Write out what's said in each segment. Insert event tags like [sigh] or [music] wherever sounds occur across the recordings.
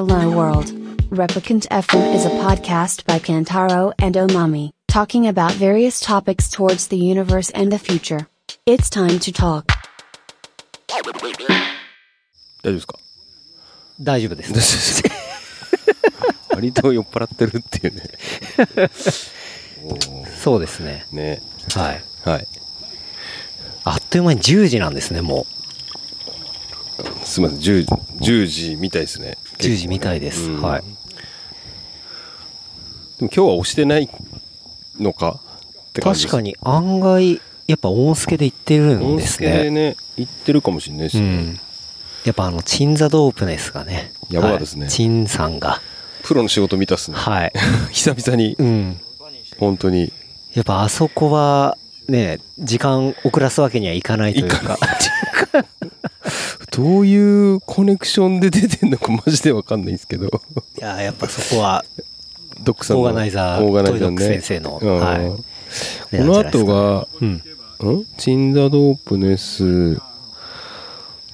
Hello World. Replicant FM is a podcast by Kantaro and Omami, talking about various topics towards the universe and the future. It's time to talk. 大丈夫ですか大丈夫です。割と酔っ払ってるっていうね。そうですね。ね。はい。はい。あっという間に10時なんですね、もすみません、10, 10時みたいですね。う。10時みたいです。うんはい。でも今日は押してないのかって感じ確かに案外、やっぱ音助で言ってるん音です助でね。ね、言ってるかもしれないですね。うん。やっぱあの、チンザドープネスがね。やばかったですねはいさんが。プロの仕事見たっすね。はい。[laughs] 久々にう、ん。本当に。やっぱあそこは、ね、時間遅らすわけにはいかないというか。どういうコネクションで出てんのかマジでわかんないんですけど。いや、やっぱそこは、ドックさんのオーガナイザーオーガナイザーね。トイドック先生のうんはいこの後が、うん。ん？チンザドープネス、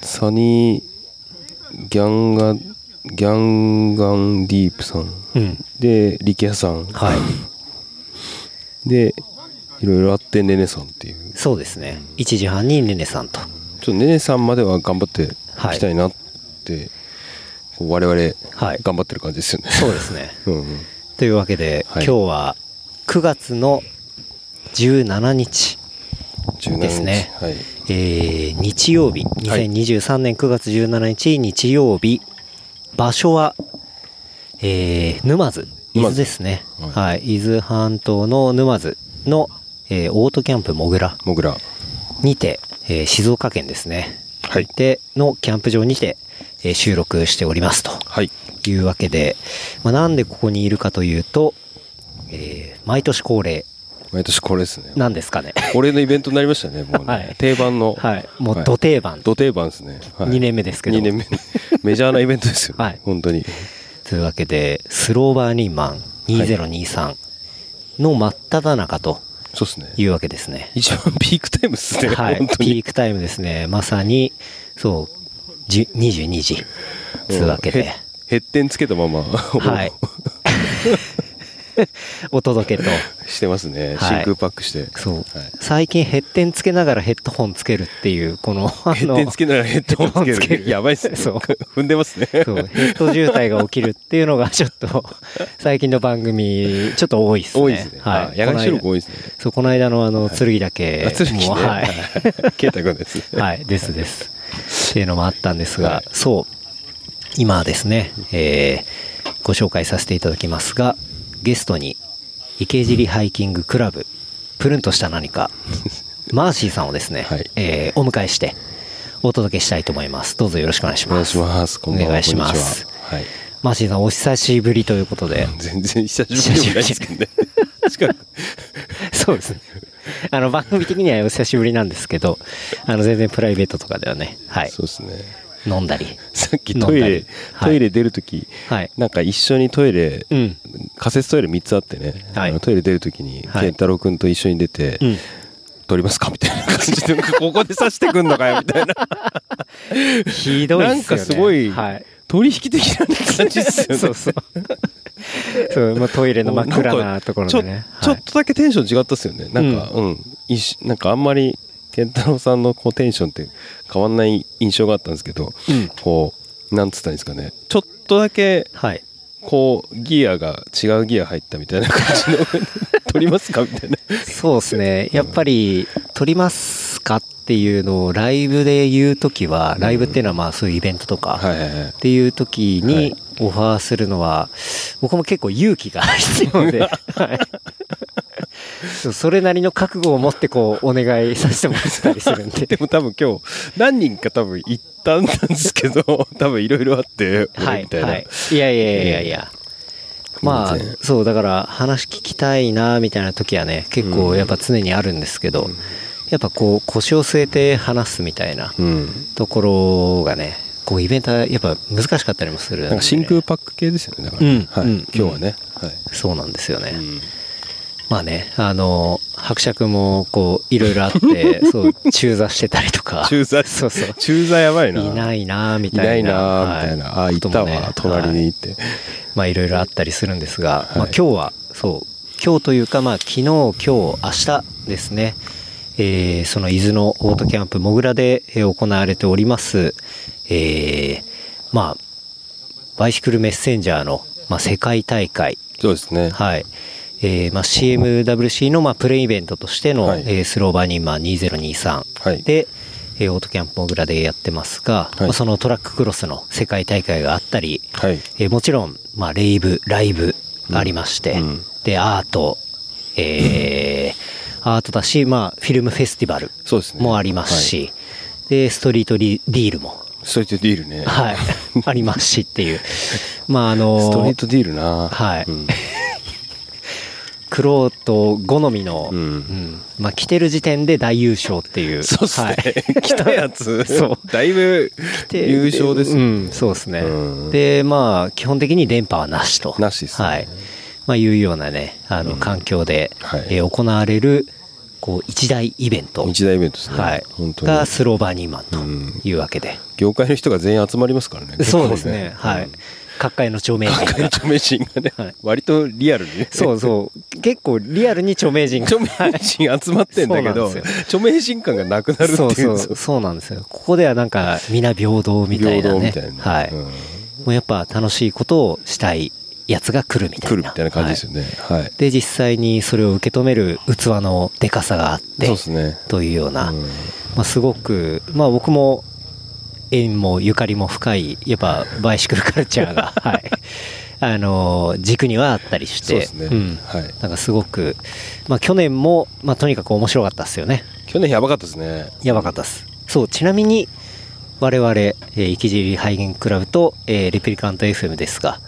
サニー、ギャンガ、ギャンガンディープさん。うん。で、力也さん。はい。で、いろいろあって、ねねさんっていう。そうですね。1時半にねねさんと。ちょっとねねさんまでは頑張っていきたいなって、こう我々、はい頑張ってる感じですよね。そうですね。[laughs] うんうん。というわけで、はい今日は9月の17日、17日ですねはい。えー日曜日、2023年9月17日日曜日、場所は、えー沼津、伊豆ですね。ははい。伊豆半島の沼津の、えーオートキャンプもぐらもぐら。にて、えー静岡県ですね。はい。で、のキャンプ場にて、えー収録しておりますと。はい。いうわけで、まあ、なんでここにいるかというと、えー毎年恒例毎年これですね。なんですかね。恒例のイベントになりましたね、もうね。[laughs] はい定番の。はい。もう土定番。土定番ですね。はい、2年目ですけど。2年目。メジャーなイベントですよ。[laughs] はい本当に。というわけで、スローバーニーマン2023の真っ只中とそうですね。いうわけですね。一番ピークタイムですね。はい。ピークタイムですね。まさに、そう、じゅ22時。つうわけで。ヘッテンつけたまま、はい。[laughs] [laughs] お届けと。してますね。はい真空パックして。そう。はい最近ヘッテンつけながらヘッドホンつけるっていう、この、あヘッテンつけながらヘッドホンつける。るやばいっすね。そう踏んでますね。そう、ヘッド渋滞が起きるっていうのがちょっと、[laughs] 最近の番組、ちょっと多いですね。多いですね。は。はいい。野外収録多いですね。そう、この間のあの、剣だけ、あ、鶴木ね。もうはい。[laughs] ケイタ君です。はい、ですです。っていうのもあったんですが、はいそう、今ですね、えーご紹介させていただきますが、ゲストに、池尻ハイキングクラブ、プルンとした何か、[laughs] マーシーさんをですね、はいえーお迎えして、お届けしたいと思います。どうぞよろしくお願いしお願います。します。お願いしますちは。はい。マーシーさん、お久しぶりということで、[laughs] 全然久しぶりですけどね。そうですね。あの、番組的にはお久しぶりなんですけど、あの、全然プライベートとかではね、はい、そうですね。飲んだり。[laughs] さっきトイレトイレ出るとき、はい。なんか一緒にトイレ、うん。仮設トイレ3つあってね、はいトイレ出るときに、はい健太郎君と一緒に出て、うん。撮りますか？みたいな感じで、[laughs] ここで刺してくんのかよみたいな。[laughs] ひどいっすよね。なんかすごいはい。取引的な感じですよね。そうそう。そう、まあ、トイレの真っ暗なところちょでね。ちょっとだけテンション違ったっすよね。なんか、うん、いしなんかあんまり、健太郎さんのこうテンションって変わんない印象があったんですけど、うんこう、なんつったんですかね。ちょっとだけ、はい。はい。こう、ギアが違うギア入ったみたいな感じの、[laughs] 取りますかみたいな。そうですね。やっぱり、撮りますかっていうのをライブで言うときは、ライブっていうのはまあそういうイベントとか、っ。ていう時はいにオファーするのは、僕も結構勇気が必要で、[laughs] はい [laughs] それなりの覚悟を持ってこうお願いさせてもらったりするんで。[laughs] でも多分今日、何人か多分行ったんですけど、[laughs] 多分いろいろあって、はい、俺みたいな。はい。いやいやいやいや。まあそう、だから話聞きたいな、みたいな時はね、結構やっぱ常にあるんですけど、やっぱこう腰を据えて話すみたいなうん。ところがね、こうイベントはやっぱ難しかったりもするんで、なんか真空パック系ですよね、だから、うんはい、うん今日はね。はい。そうなんですよね。うんまあね、あの、伯爵もこういろいろあって [laughs] そう中座してたりとか。中座？そうそう。中座やばいな。いないなみたいな。いないなみたいな。はああ、いたこともねわ、隣に行って。まあいろいろあったりするんですが、い。まあ今日はそう。今日というかまあ昨日今日明日ですね、えーその伊豆のオートキャンプもぐらでえー行われております、えーまあバイシクルメッセンジャーの、まあ、世界大会。そうですね。はい。えーまあ、CMWC の、まあ、プレイベントとしての、はい。えースローバーニンマー2023はい。で、えーオートキャンプモグラでやってますが、はい。まあそのトラッククロスの世界大会があったり、はい。えーもちろん、まあ、レイブ、ライブがありまして、うん。うんで、アート、えー [coughs] アートだし、まあ、フィルムフェスティバルそうですね。もありますし、で、ストリートリディールも、ストリートディールね。はい、[laughs] ありますしっていう。まあ、あのストリートディールな。はい。うんクロート好みの、うんうんまあ、来てる時点で大優勝っていう。そうっすねはい。[laughs] 来たやつ。そうだいぶで優勝ですよ。うん、そうですね。うんで、まあ、基本的に電波はなしと。なしですねはい。まあ、いうようなね、あの、環境で、はいえー行われる、こう、一大イベント。一大イベントですね。はい。本当に。がスローバーニーマンとうんいうわけで。業界の人が全員集まりますからね。そうですね。はいうん。各界の著名人が。著名人がね、はい割とリアルにね。そうそう。結構リアルに著名人が。著名人集まってんだけど、著名人感がなくなるっていう。そうそう、そうなんですよ。ここではなんか、皆平等みたいなね。平等みたいな。はい。うんもうやっぱ楽しいことをしたいやつが来るみたいな。来るみたいな感じですよね。はい。で、実際にそれを受け止める器のでかさがあってそう、ですね。というような、うんまあすごく、まあ僕も縁もゆかりも深い、やっぱ [laughs] バイシクルカルチャーが、[laughs] はい。あの、軸にはあったりして。なんかすごく、まあ去年も、まあとにかく面白かったですよね。去年やばかったですね。やばかったです。そう、ちなみに、我々、えー、池尻ハイゲンクラブと、えーレプリカント FM ですが、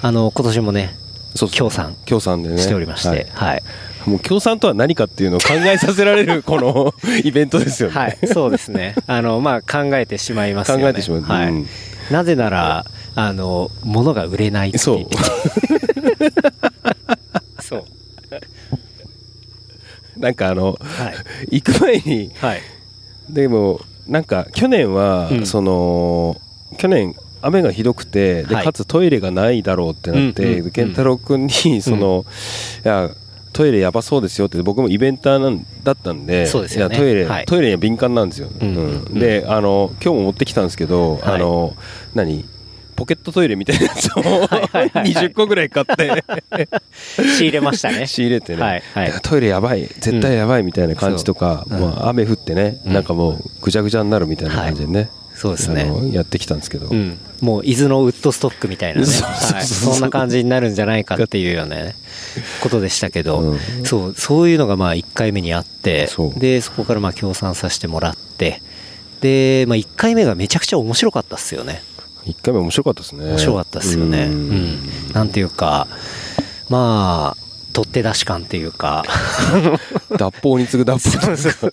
あの、今年もね、そうですね協賛協賛でね。しておりまして、はいはい。もう協賛とは何かっていうのを考えさせられるこの [laughs] イベントですよね。はい、そうですね。あの、まあ、考えてしまいますよね。考えてしまうはい。うんなぜなら、あの、物が売れないっていそう。[laughs] そう。なんかあの、はい。行く前に、はい。でも、なんか去年は、うんその、去年、雨がひどくて、で、はいかつトイレがないだろうってなって、健太郎君に、その、いや、トイレやばそうですよって、僕もイベンターなんだったんで、そうですよね。いやトイレ、はい。トイレには敏感なんですよ。うん。うん。うん。で、あの、今日も持ってきたんですけど、はい。あの、何ポケットトイレみたいなやつをはいはいはい。はい20個ぐらい買って。[laughs] 仕入れましたね。仕入れてね、はいはい。トイレやばい。絶対やばいみたいな感じとか、そうまあ、雨降ってね、うん。なんかもうぐちゃぐちゃになるみたいな感じでね、そうですね。あのやってきたんですけど、うん。もう、伊豆のウッドストックみたいなね。[laughs] そんな感じになるんじゃないかっていうようなね、[laughs] ことでしたけど、うん。そう、そういうのがまあ1回目にあってで、そこからまあ協賛させてもらって、で、まあ1回目がめちゃくちゃ面白かったっすよね。1回目面白かったですね。面白かったですよね。ううん。ん。なんていうか、まあ、取って出し感っていうか、[laughs] 脱法に次ぐ脱法に次ぐ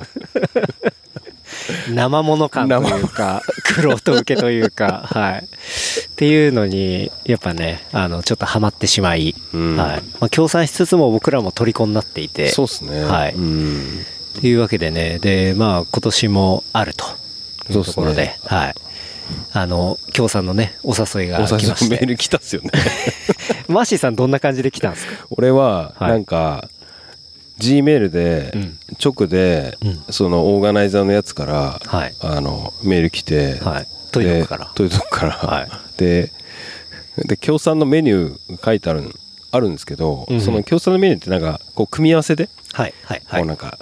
[laughs] 生物感というか、苦労と受けというか、[laughs] はい。っていうのに、やっぱね、あの、ちょっとハマってしまい、うん。はい。まあ、協賛しつつも僕らも虜になっていて、そうですね。はい。うん。っていうわけでね、で、まあ、今年もあるといそうところで、はい。あの、協賛のね、お誘いがお来まして。誘いメール来たっすよね。[laughs] マーシーさんどんな感じで来たんですか？俺ははい。なんか、G メールでうん直で、うんそのオーガナイザーのやつから、はいあのメール来て、はい。トイレから。トイレから、はいでで協賛のメニュー書いてあるあるんですけど、その協賛のメニューってなんかこう組み合わせで、はい。はい。はいこうなんか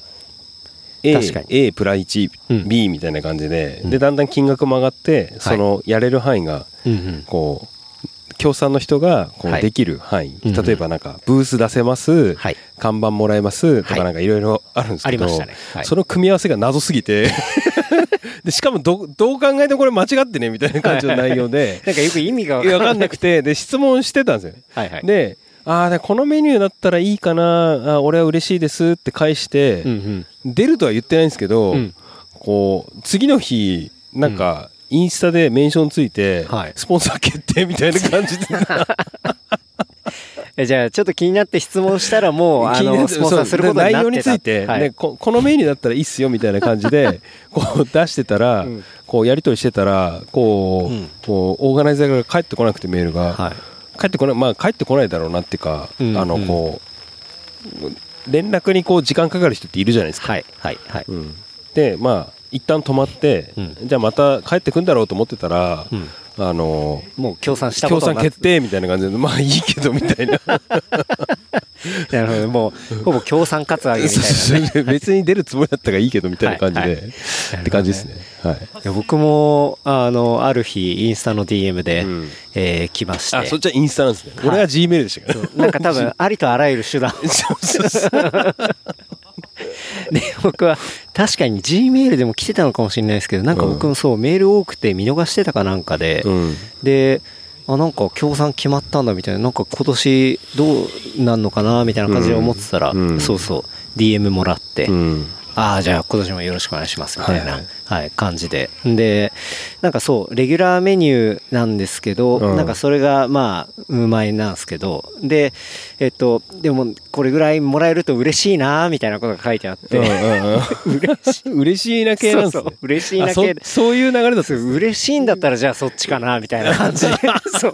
A, プラ 1B、うんみたいな感じで、うんでだんだん金額も上がって、そのやれる範囲が。こう協賛の人がこはい。うできる範囲、うんうん。例えばなんかブース出せます、はい。看板もらえますとはい。かなんかいろいろ [laughs] あるんですけど、はい。その組み合わせが謎すぎて [laughs] でしかもどどう考えてもこれ間違ってねみたいな感じの内容でなんかよく意味が分かんなくてで質問してたんですよ。はいはい。でああ、でこのメニューだったらいいかな、あ俺は嬉しいですって返して、うんうん。出るとは言ってないんですけど、うん。こう、次の日、なんか、インスタでメンションついて、はい。スポンサー決定みたいな感じで、[laughs] えじゃあちょっと気になって質問したらもう [laughs] あのスポンサーすること内容について、はい。ね、ここのメニューだったらいいっすよみたいな感じで [laughs] こう出してたら、うん。こうやり取りしてたらこう,、うん。こうオーガナイザーが返ってこなくてメールが、はい。帰ってこないまあ帰ってこないだろうなっていうか、うんあのこう連絡にこう時間かかる人っているじゃないですか、はいはいはい。うん。でまあ一旦止まって、うん。じゃあまた帰ってくんだろうと思ってたら、うん。あのもう協賛したこ協賛決定みたいな感じでまあいいけどみたいな。[laughs] なるほどもうほぼ協賛カツアゲみたいそなね別に出るつもりだったからいいけどみたいな感じで、はい。はい。って感じですね。はい。いや僕もあのある日インスタの DM で、うん。えー来まして。あそっちはインスタなんですね、はい。俺は G メールでしたから。なんか多分ありとあらゆる手段を。[laughs] そうそうそうで [laughs] 僕は確かに G メールでも来てたのかもしれないですけどなんか僕もそうメール多くて見逃してたかなんかで、うん。であなんか協賛決まったんだみたいななんか今年どうなんのかなみたいな感じで思ってたら、うん。そうそう DM もらって、うんああじゃあ今年もよろしくお願いしますみたいな、ははい。い感じで。でなんかそうレギュラーメニューなんですけど、うん。なんかそれがまあうまいなんですけどでえっとでもこれぐらいもらえると嬉しいなみたいなことが書いてあって、うんうんうん。[laughs] 嬉しい。嬉しいな系なんですね。そう嬉しいな系。あそそういう流れだった嬉しいんだったらじゃあそっちかなみたいな感じ。で [laughs] そう。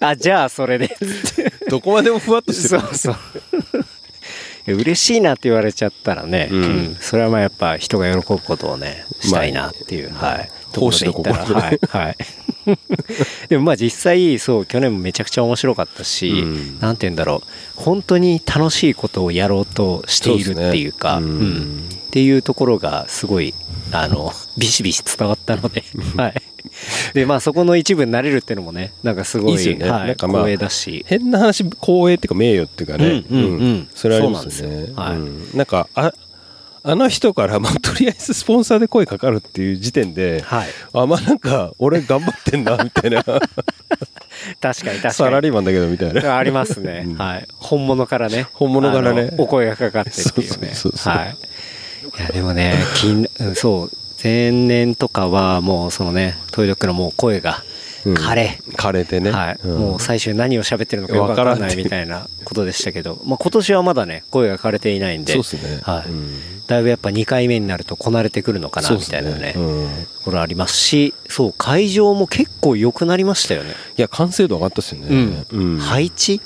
あじゃあそれで。どこまでもふわっとしてる。そうそう嬉しいなって言われちゃったらね、うん。うんそれはまあやっぱ人が喜ぶことをねしたいなっていう、はい。奉仕のところで言ったら心はい、はい、[laughs] でもまあ実際そう去年もめちゃくちゃ面白かったし、うん。なんて言うんだろう本当に楽しいことをやろうとしているっていうかね。うん。っていうところがすごいあのビシビシ伝わったので、[laughs] はい、でまあそこの一部になれるっていうのもねなんかすごいいいですよね。はい、なんかまあ光栄だし。変な話光栄っていうか名誉っていうかね、うんうん。うん。それはありますよね。はいうん。なんかああの人から、まあ、とりあえずスポンサーで声かかるっていう時点で、はい。あまあなんか俺頑張ってんなみたいな。[laughs] 確かに確かに。サラリーマンだけどみたいな。ありますね、うん。はい。本物からね。本物からね。お声がかかってっていうね。そうそうそうそう。はい。いやでもね金うんそう前年とかはもうそのねトイドッグのもう声がうん。枯れ、枯れてね、はい。うん。もう最終何を喋ってるのかわからない。みたいなことでしたけど、まあ、今年はまだね声が枯れていないんで。そうですね、はい。うん。だいぶやっぱ2回目になるとこなれてくるのかなみたいなね。うん。ところありますしそう会場も結構良くなりましたよね。いや完成度上がったっすよね、うん。配置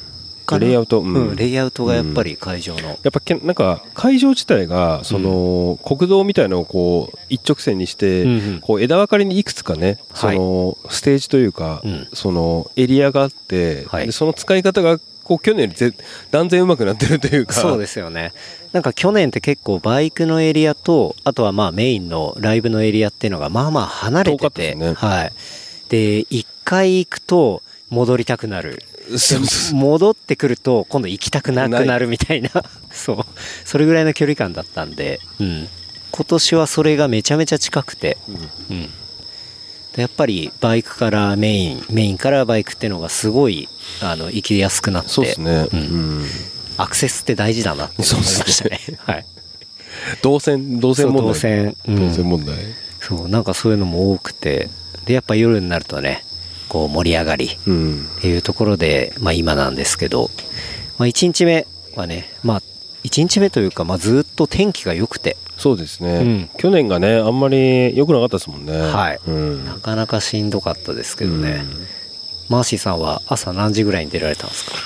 レイアウト。うん。うん、レイアウトがやっぱり会場の、やっぱけなんか会場自体がその、国道みたいのをこう一直線にして、うんうん。こう枝分かれにいくつかね、そのステージというか、うん。そのエリアがあって、はい。でその使い方がこう去年よりぜ断然うまくなってるというか。そうですよね。なんか去年って結構バイクのエリアとあとはまあメインのライブのエリアっていうのがまあまあ離れ遠かてて、ったですね。はい。で一回行くと戻りたくなる戻ってくると今度行きたくなくなるみたいな。[laughs] そう。それぐらいの距離感だったんで、うん、今年はそれがめちゃめちゃ近くて、うん、でやっぱりバイクからメインメインからバイクっていうのがすごいあの行きやすくなって。そうですね、うん。うん。アクセスって大事だなって思いましたね。[laughs] はい。動線動線問題。そう動線。うん。動線問題。そう、なんかそういうのも多くて、で、やっぱ夜になるとね、こう盛り上がりうん。っていうところで、まあ今なんですけど、まあ1日目はね、まあ1日目というか、まあずっと天気が良くて、そうですね、うん。去年がねあんまり良くなかったですもんね。はい。うん。なかなかしんどかったですけどね、うん。マーシーさんは朝何時ぐらいに出られたんですか？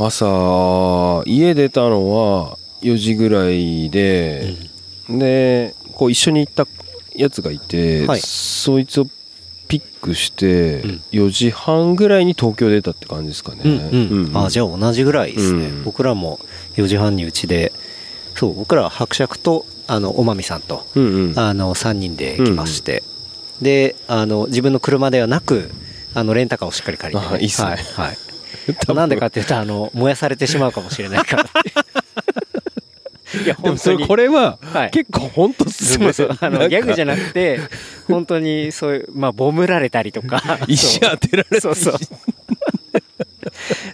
朝家出たのは4時ぐらいで、でこう一緒に行ったやつがいて、はい。そいつをピックしてうん。4時半ぐらいに東京出たって感じですかね、うんうん、あじゃあ同じぐらいですね、うん。僕らも4時半にうちでそう僕らは伯爵とあのおまみさんとうんうん。あの3人で来まして、であの自分の車ではなくあのレンタカーをしっかり借りて、あいいっすね。はいはい。[laughs] なんでかっていうとあの燃やされてしまうかもしれないからいや本当に。これははい。結構本当すごいそうそうあのギャグじゃなくて本当にそういうまあボムられたりとか。[laughs] 石当てられてそうそう。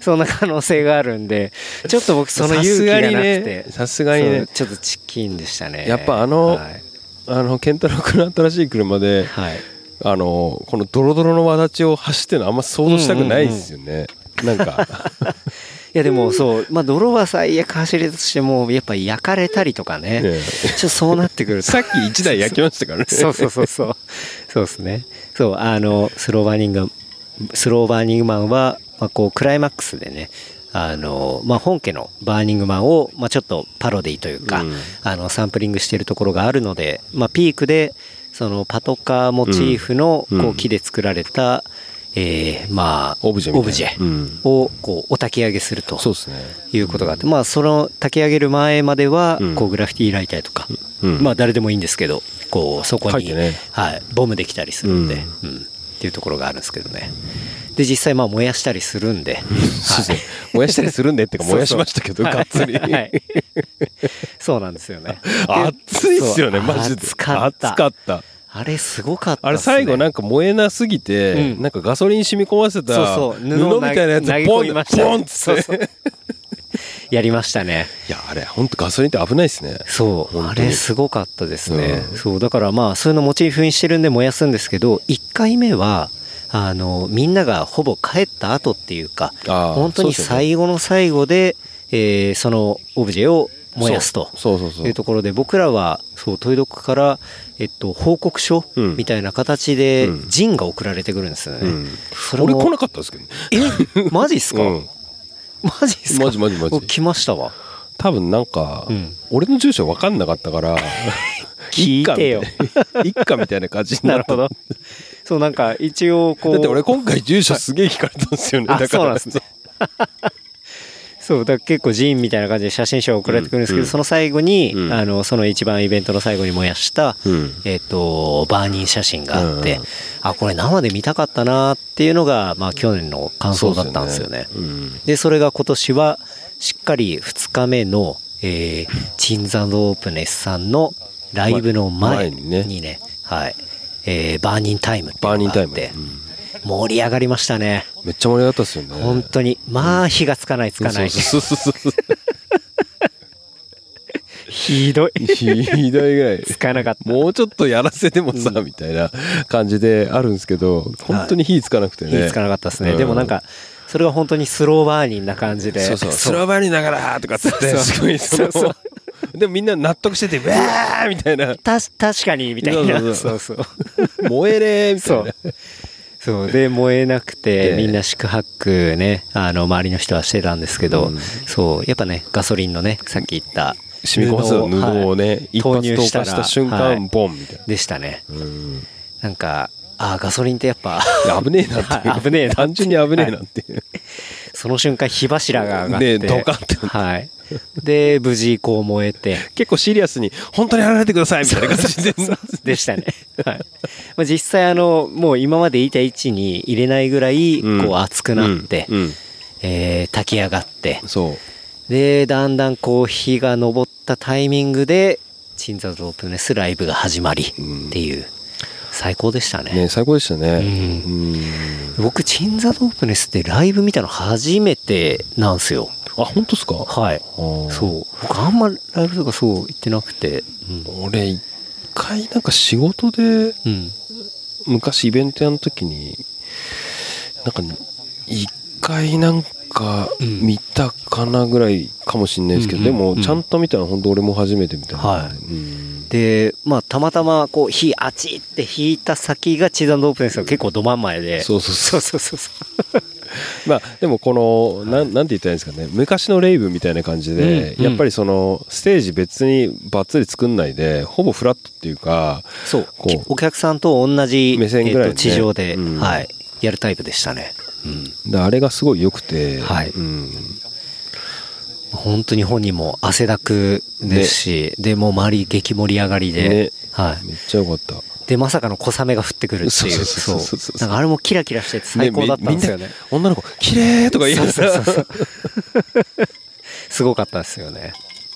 そんな可能性があるんでちょっと僕その勇気がなくて。さすがにね。ちょっとチキンでしたね。やっぱあのはい、あの健太郎君の新しい車ではい。あのこのドロドロの輪立ちを走ってるのあんま想像したくないですよね、なんか [laughs] やでもそう、まあ泥は最悪走りとしても、やっぱ焼かれたりとかね、ね [laughs] ちょっとそうなってくると。さっき1台焼きましたからね。そうそうそうそう。そうですね。そう、あの、スローバーニング、スローバーニングマンは、まあ、こう、クライマックスでね、あの、まあ、本家のバーニングマンを、まあ、ちょっとパロディというか、うんあの、サンプリングしてるところがあるので、まあ、ピークで、その、パトカーモチーフの、うんこう、木で作られた、えーまあ、オブジェオブジェうんを、こう、お焚き上げすると。そうですね。いうことがあって、まあ、その焚き上げる前まではうん、こう、グラフィティライターとか、うんまあ、誰でもいいんですけど、こう、そこに、はい、ボムできたりするんで、ううん、っていうところがあるんですけどね。で、実際、まあ、燃やしたりするんで、[laughs] そうですね。燃やしたりするんでってか、燃やしましたけど、がっつり。はいそうなんですよね。[laughs] 熱いっすよね、マジで。熱かった。あれ、すごかったあれ。最後なんか燃えなすぎて、うんなんかガソリン染み込ませたそうそう布みたいなやつポンポンっつそうそう。[laughs] やりましたね。いや、あれ、本当ガソリンって危ないですね。そう、あれすごかったですね。うんそう、だからまあ、そういうのモチーフにしてるんで燃やすんですけど、1回目は、あの、みんながほぼ帰った後っていうか、本当に最後の最後で、えーそのオブジェを燃やすと。そうそうそういうところで僕らはそうトイドックから、えっと、報告書うんみたいな形でうんジンが送られてくるんですよね。うんそれも俺来なかったですけどね。え？マジっすか、うんマジっすか？マジマジマジ僕来ましたわ。多分なんか、うん俺の住所分かんなかったから、[laughs] 聞いてよ。一家みたいな感じになるほど。そうなんか一応こう。だって俺今回住所すげえ聞かれたんですよね。あだから。そうなんですねそう、だから結構ジーンみたいな感じで写真集が送られてくるんですけど、うんその最後に、うん。あの、その一番イベントの最後に燃やした、うん。えっ、と、バーニー写真があって、うん。あ、これ生で見たかったなっていうのが、まあ去年の感想だったんですよね。うん。で、それが今年は、しっかり2日目の、えー、チンザドープネスさんのライブの前にね、前にね。はい、えー、バーニンタイムってバーニンタイム。いうのがあって、うん盛り上がりましたね。めっちゃ盛り上がったっすよね。本当に。まあ、火がつかないつかない。ひどい。ひどいぐらい。つかなかった。もうちょっとやらせてもさ、みたいな感じであるんですけど、本当に火つかなくてね。火つかなかったですね。うんでもなんか、それが本当にスローバーニンな感じで。そうそう、スローバーニーながらとかっつって、すごいそのそうそでもみんな納得してて、うわーみたいな、たし、確かに、みたいな。そうそそううそう。[laughs] 燃えれーみたそいうな。。そう。で、燃えなくて、ええみんな四苦八苦ね、あの、周りの人はしてたんですけど、うんそう。やっぱね、ガソリンのね、さっき言った、染み込ませた布をね、はい投下した瞬間、はいボンみたいな。でしたね。うんなんか、あーガソリンってやっぱ、危ねえなって [laughs] 危ねえな単純に危ねえなっていう。その瞬間火柱が上がって。ねドカンってはい。で、無事こう燃えて。結構シリアスに、本当にやられてくださいみたいな感じで。でしたね。はい。まあ、実際あの、もう今までいた位置に入れないぐらい、うんこう熱くなって、うんうんえー炊き上がって、そう。で、だんだんこう火が昇ったタイミングで、チンザドロープネスライブが始まりうんっていう、最高でしたね。ね最高でしたね。うんうん僕、チンザドープネスってライブ見たの初めてなんですよ。あ、本当ですか？はい。うそう。僕あんまライブとかそう行ってなくて。うん。俺、一回なんか仕事で、うん。昔イベントやるときに、なんか、一回なんかうん見たかなぐらいかもしれないですけど、うんでも、ちゃんと見たのは本当俺も初めてみたいな。はいうんで、まあ、たまたま、こう、火、あちって引いた先がチーザンドープネスが結構ど真ん前で。そうそうそう。そうそうそうまあ、でもこの、なん、なんて言ったらいいんですかね、昔のレイブみたいな感じで、うんやっぱりその、ステージ別にバッツリ作んないで、ほぼフラットっていうか、そう。こうお客さんと同じ、目線ぐらい地上で、うん。はい、やるタイプでしたね。うん。であれがすごい良くて、はい。うん本当に本人も汗だくですし、で、もう周り激盛り上がりで、ねはい。めっちゃ良かった。で、まさかの小雨が降ってくるっていう。そうそうそうなんかあれもキラキラしてて最高だったんですよね。みんな女の子、綺麗とか言いながら、すごかったですよね。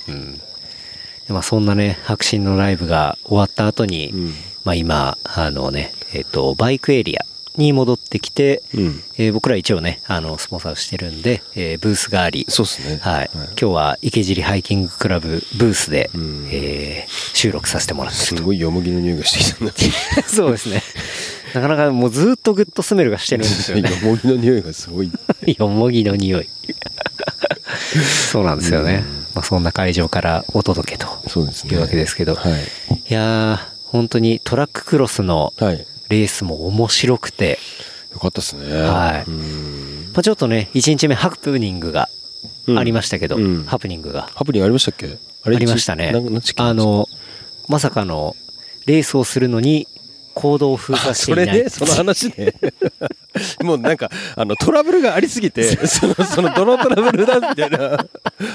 うん。でまあそんなね、白真のライブが終わった後に、うんまあ今、あのね、えっ、と、バイクエリアに戻ってきて、うんえー僕ら一応ね、あの、スポンサーしてるんで、えーブースがあり、そうですね。はい、今日は池尻ハイキングクラブブースで、うんえー収録させてもらってすると。ごいよもぎの匂いがしてきたんだ [laughs] そうですね。なかなかもうずっとグッドスメルがしてるんですよね。[laughs] よもぎの匂いがすごい。[laughs] よもぎの匂い。そうなんですよね。まあ、そんな会場からお届けというわけですけど。はいいやー、本当にトラッククロスのはいレースも面白くて、よかったですね。はい。うん。まあ、ちょっとね、1日目ハプニングがありましたけど、うん。ハプニングが。ハプニングありましたっけ？あありましたね。あの、まさかのレースをするのに行動を封鎖あしていない。それね、その話ね。[laughs] もうなんか、あの、トラブルがありすぎて、その、その、どのトラブルだみたいな、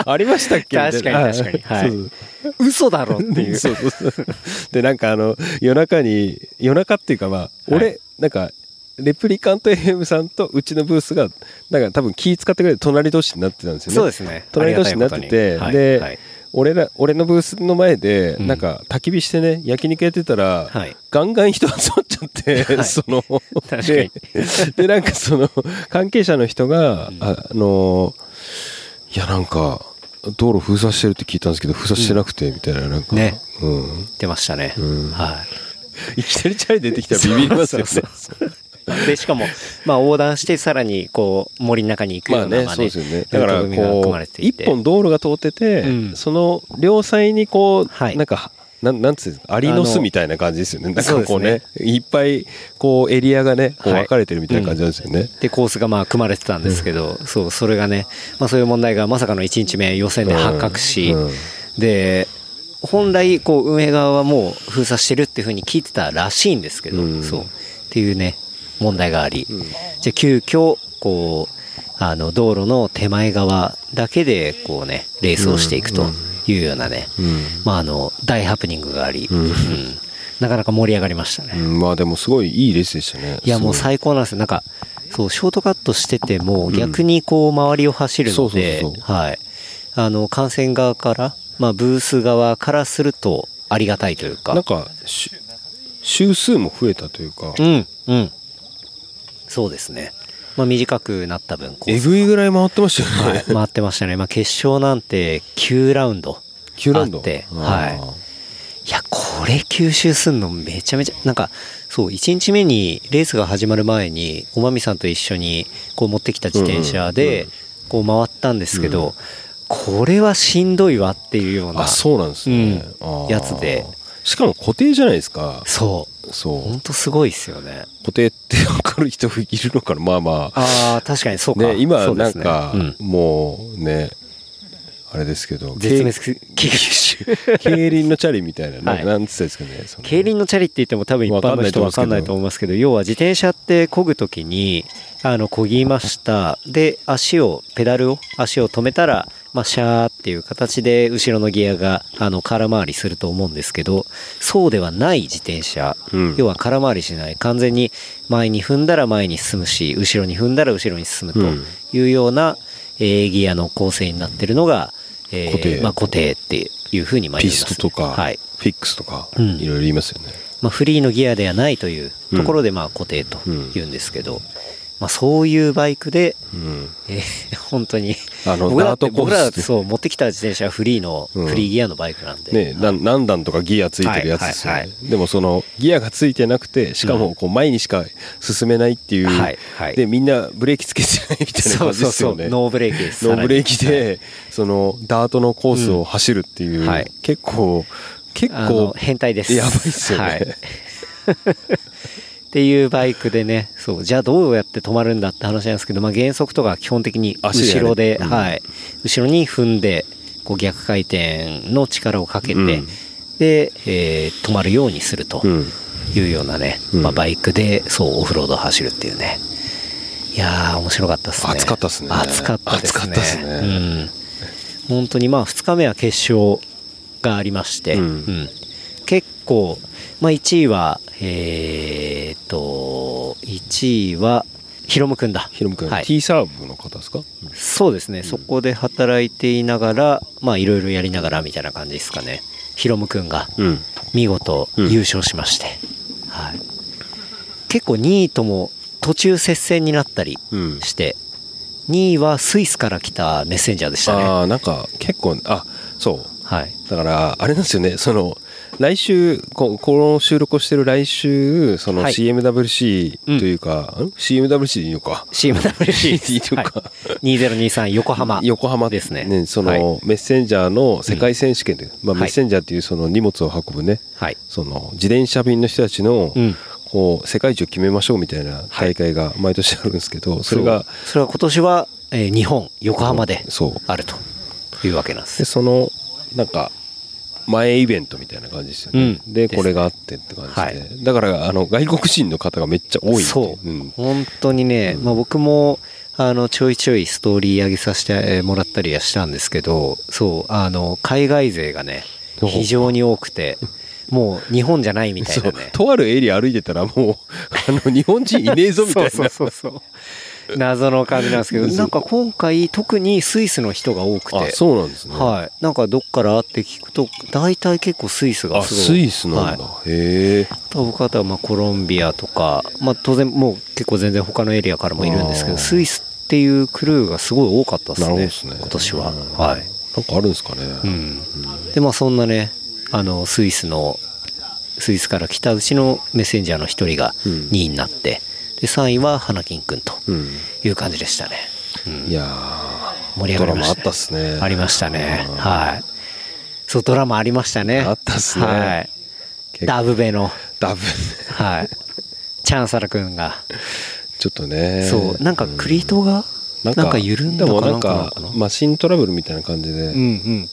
ありましたっけ？確かに確かにはいそう嘘だろっていう。そうそうそう。で、なんかあの、夜中に、夜中っていうかまあ、俺、なんか、レプリカント FM さんとうちのブースが、なんか多分気使ってくれて隣同士になってたんですよね。そうですね。隣同士になってて、で、はい俺ら、俺のブースの前で、うん。なんか焚き火してね、焼肉やってたら、はい。ガンガン人集まっちゃって、[laughs] はい。その、確かに。で、でなんかその、関係者の人が、ああの、いやなんか、道路封鎖してるって聞いたんですけど、封鎖してなくて、みたいな、なんか、ね。うん。出ましたね。うん。はい。[laughs] いきなりチャリ出てきたらビビりますよね。で、しかも、まあ、横断して、さらに、こう、森の中に行くような、まあね、そうですよね。だから、こう一本道路が通ってて、うん。その両サイにこう、はい。なんか、なんなんつうアリの巣みたいな感じですよね。なんかこうねそう、いっぱい、こう、エリアがね、こうはい分かれてるみたいな感じなんですよね。で、コースがまあ組まれてたんですけど、そう、それがね、まあそういう問題がまさかの1日目予選で発覚し、うん。うん。で、本来、こう、運営側はもう封鎖してるっていうふうに聞いてたらしいんですけど、うん。そう、っていうね、問題があり、じゃあ急遽、こう、あの、道路の手前側だけで、こうね、レースをしていくというようなね、うんまああの、大ハプニングがあり、んうんなかなか盛り上がりましたね。うんまあでもすごいいいレースでしたね。いやもうす最高なんですよ。なんか、そう、ショートカットしてても、逆にこう、周りを走るのでそうそうそ、はい。あの、観戦側から、まあ、ブース側からすると、ありがたいというか。なんか、し周数も増えたというか、うん、うん。そうですね。まあ、短くなった分、えぐいぐらい回ってましたよね。はい、回ってましたね。まあ、決勝なんて9ラウンド。9ラウンド？あってはいいや、これ吸収すんのめちゃめちゃ、なんか、そう、1日目にレースが始まる前に、おまみさんと一緒にこう持ってきた自転車でん、こう回ったんですけど、これはしんどいわっていうようなあ、そうなんですね。やつで。しかも固定じゃないですか。そう。そう。ほんとすごいっすよね。固定って分かる人いるのかなまあまあ。ああ、確かにそうか。ね、今なんかうん、もうね、あれですけど、絶滅危惧種。[laughs] 競輪のチャリみたいな、はいね、なんつったんですかね。競輪のチャリって言っても多分一般の人わかんないと思いますけど、要は自転車って漕ぐときに、あの、漕ぎました。で、足を、ペダルを、足を止めたら、まあ、シャーっていう形で後ろのギアが、あの、空回りすると思うんですけど、そうではない自転車。うん要は空回りしない。完全に前に踏んだら前に進むし、後ろに踏んだら後ろに進むというような、えーギアの構成になってるのが、えー固定まあ、固定っていうふうにまいますストとか、はい。フィックスとか、うんいろいろ言いますよね。まあ、フリーのギアではないというところでまあ固定というんですけど、まあ、そういうバイクで、うん。えー [laughs] 本当に。あの僕らってダートコース僕らそう持ってきた自転車はフリーのうん。フリーギアのバイクなんで、ね、なん何段とかギアついてるやつですよね、はいはいでもそのギアがついてなくてしかもこう前にしか進めないっていう、はいはい。でみんなブレーキつけてないみたいな感 [laughs] じそうそうそう。ですよね。ノーブレーキです。ノーブレーキで、そのダートのコースを走るっていう、うん。はい。結構結構変態です。やばいっすよね、はい [laughs] っていうバイクでねそうじゃあどうやって止まるんだって話なんですけど、まあ、減速とか基本的に後ろで、うん。はい、後ろに踏んでこう逆回転の力をかけて、うん。で、えー止まるようにするとうん。いうようなね、うん。まあ、バイクでそうオフロードを走るっていうね。いやー面白かったですね。熱かったっすね。熱かったですね。熱かったっすね。うん、本当にまあ2日目は決勝がありまして、うん。うん結構、まあ、1位はえーっと1位はヒロムくんだ。ヒロム君、はい。T サーブの方ですか、そうですね、そこで働いていながらまあいろいろやりながらみたいな感じですかね。ヒロムくんがうん。見事うん。優勝しまして、はい、結構2位とも途中接戦になったりうん。して、2位はスイスから来たメッセンジャーでしたね。ああなんか結構あそう。はい。だからあれなんですよね。その来週ここの収録をしてる来週そのはい。CMWC というか、ん？CMWC で [laughs] いいのか。CMWC いいのか。はい、2023横浜。横浜ですね。その、はい。メッセンジャーの世界選手権で、まあ、はい。メッセンジャーっていうその荷物を運ぶね、はい。その自転車便の人たちの、うん。こう世界一を決めましょうみたいな大会が毎年あるんですけど、それがそう。それは今年は、えー日本横浜でそう。あるというわけなんですでそのなんか前イベントみたいな感じですよね、うん。でね。これがあってって感じで、はい。だからあの外国人の方がめっちゃ多いそう、うん。本当にね、まあ、僕もあのちょいちょいストーリー上げさせてもらったりはしたんですけどそうあの海外勢がね非常に多くてもう日本じゃないみたいなね。とあるエリア歩いてたらもうあの日本人いねえぞみたいな。[laughs] そうそうそうそう [laughs] 謎の感じなんですけどなんか今回特にスイスの人が多くて。あそうなんですね、はい。なんかどっからって聞くと大体結構スイスがあすごい。スイスなんだ、はい。へえ。あと僕はまあコロンビアとか、まあ、当然もう結構全然他のエリアからもいるんですけどスイスっていうクルーがすごい多かったですねすね。今年は、うんはい、なんかあるんですかね、うん、でまあそんなねあのスイスのスイスから来たうちのメッセンジャーの一人がうん。2位になって、で3位は花金くんとうん。いう感じでしたね、うん。いや盛り上がりましたね。たっすね。ありましたね。うん。はい。そうドラマありましたね。あったっすね。はい。ダブベの。ダブ。はい。チャンサラくんが。ちょっとね。そう。なんかクリートがなんか緩んだかなんかなのかな。マシントラブルみたいな感じで、うん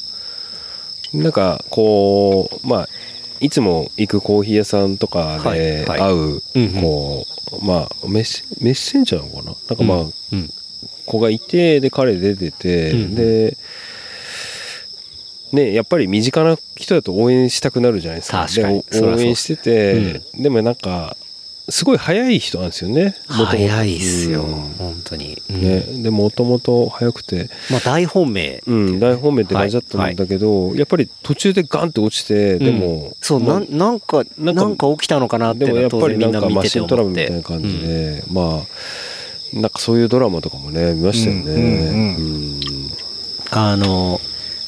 うん。なんかこうまあいつも行くコーヒー屋さんとかはいではい。会う、こうまあメッセメッセンジャーなのかな？なんかまあ、子がいてで彼出てて、うんでねやっぱり身近な人だと応援したくなるじゃないですか。応援してて、でもなんかすごい早い人なんですよね。早いっすよ、うん。本当に、うん。ね、でもともと早くて、まあ大本命。うん、大本命って感じだったんだけど、やっぱり途中でガンって落ちて、でも、うんそうまあなんなんかななんんか起きたのかなってでもやっぱりなんかマシントラブルみたいな感じで、まあ、なんかそういうドラマとかもね、見ましたよね。うんうん。うん。あの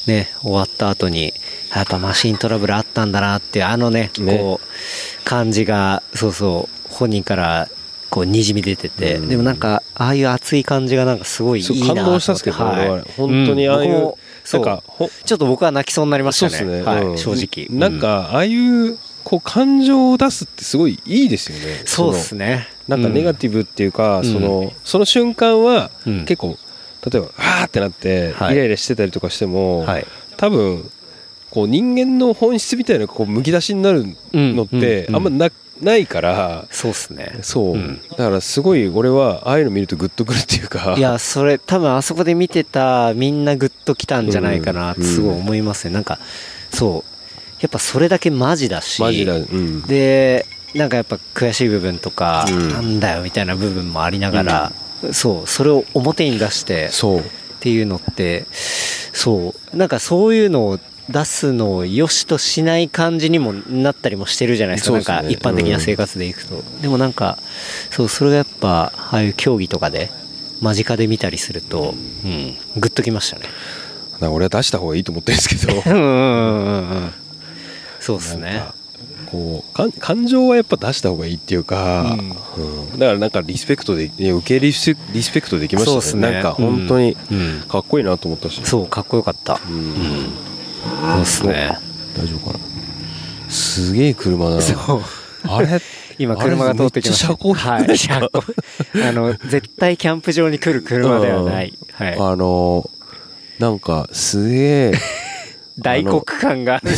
ね終わった後にやっぱマシントラブルあったんだなっていうあのねね。こう感じがそうそう本人からこうにじみ出てて、うん。でもなんかああいう熱い感じがなんかすごいいいな感動したっすけどねはい。本当にああいううん。なんう。かほちょっと僕は泣きそうになりましたね。ね、はいうん。正直。なんか、ああいう、こう、感情を出すってすごいいいですよね。そうでのすね。なんかネガィティブっていうか、うん。そのその瞬間はうん。結構、例えばわーってなってはい。イライラしてたりとかしても、はい。多分こう人間の本質みたいなこうむき出しになるのってうん。あんまなないから、そうっすね。そう、うん。だからすごい俺はああいうの見るとグッとくるっていうか。いやそれ多分あそこで見てたみんなグッときたんじゃないかなってすごい思いますね、なんかそう。やっぱそれだけマジだし。マジだ、うん、でなんかやっぱ悔しい部分とか、うん。なんだよみたいな部分もありながら、そう。それを表に出してそう。っていうのってそう。なんかそういうのを出すのを良しとしない感じにもなったりもしてるじゃないですか。ね。なんか一般的な生活でいくと、でもなんかそうそれがやっぱああいう競技とかで間近で見たりすると、うん、グッときましたね。俺は出した方がいいと思ってるんですけど。うんうんうんうんうん。そうですね。こうかん感情はやっぱ出した方がいいっていうか、うん。だからなんかリスペクトで、ね、受けリスリスペクトできましたね。そうっすね。なんか本当にうん。かっこいいなと思ったし、そうかっこよかった。うんそうですね。大丈夫かな。すげえ車だな。そう。あれ？[laughs] 今車が通ってきました。車高はい。[laughs] 車高あの絶対キャンプ場に来る車ではない、はい、あのなんかすげえ [laughs] 大黒感がある。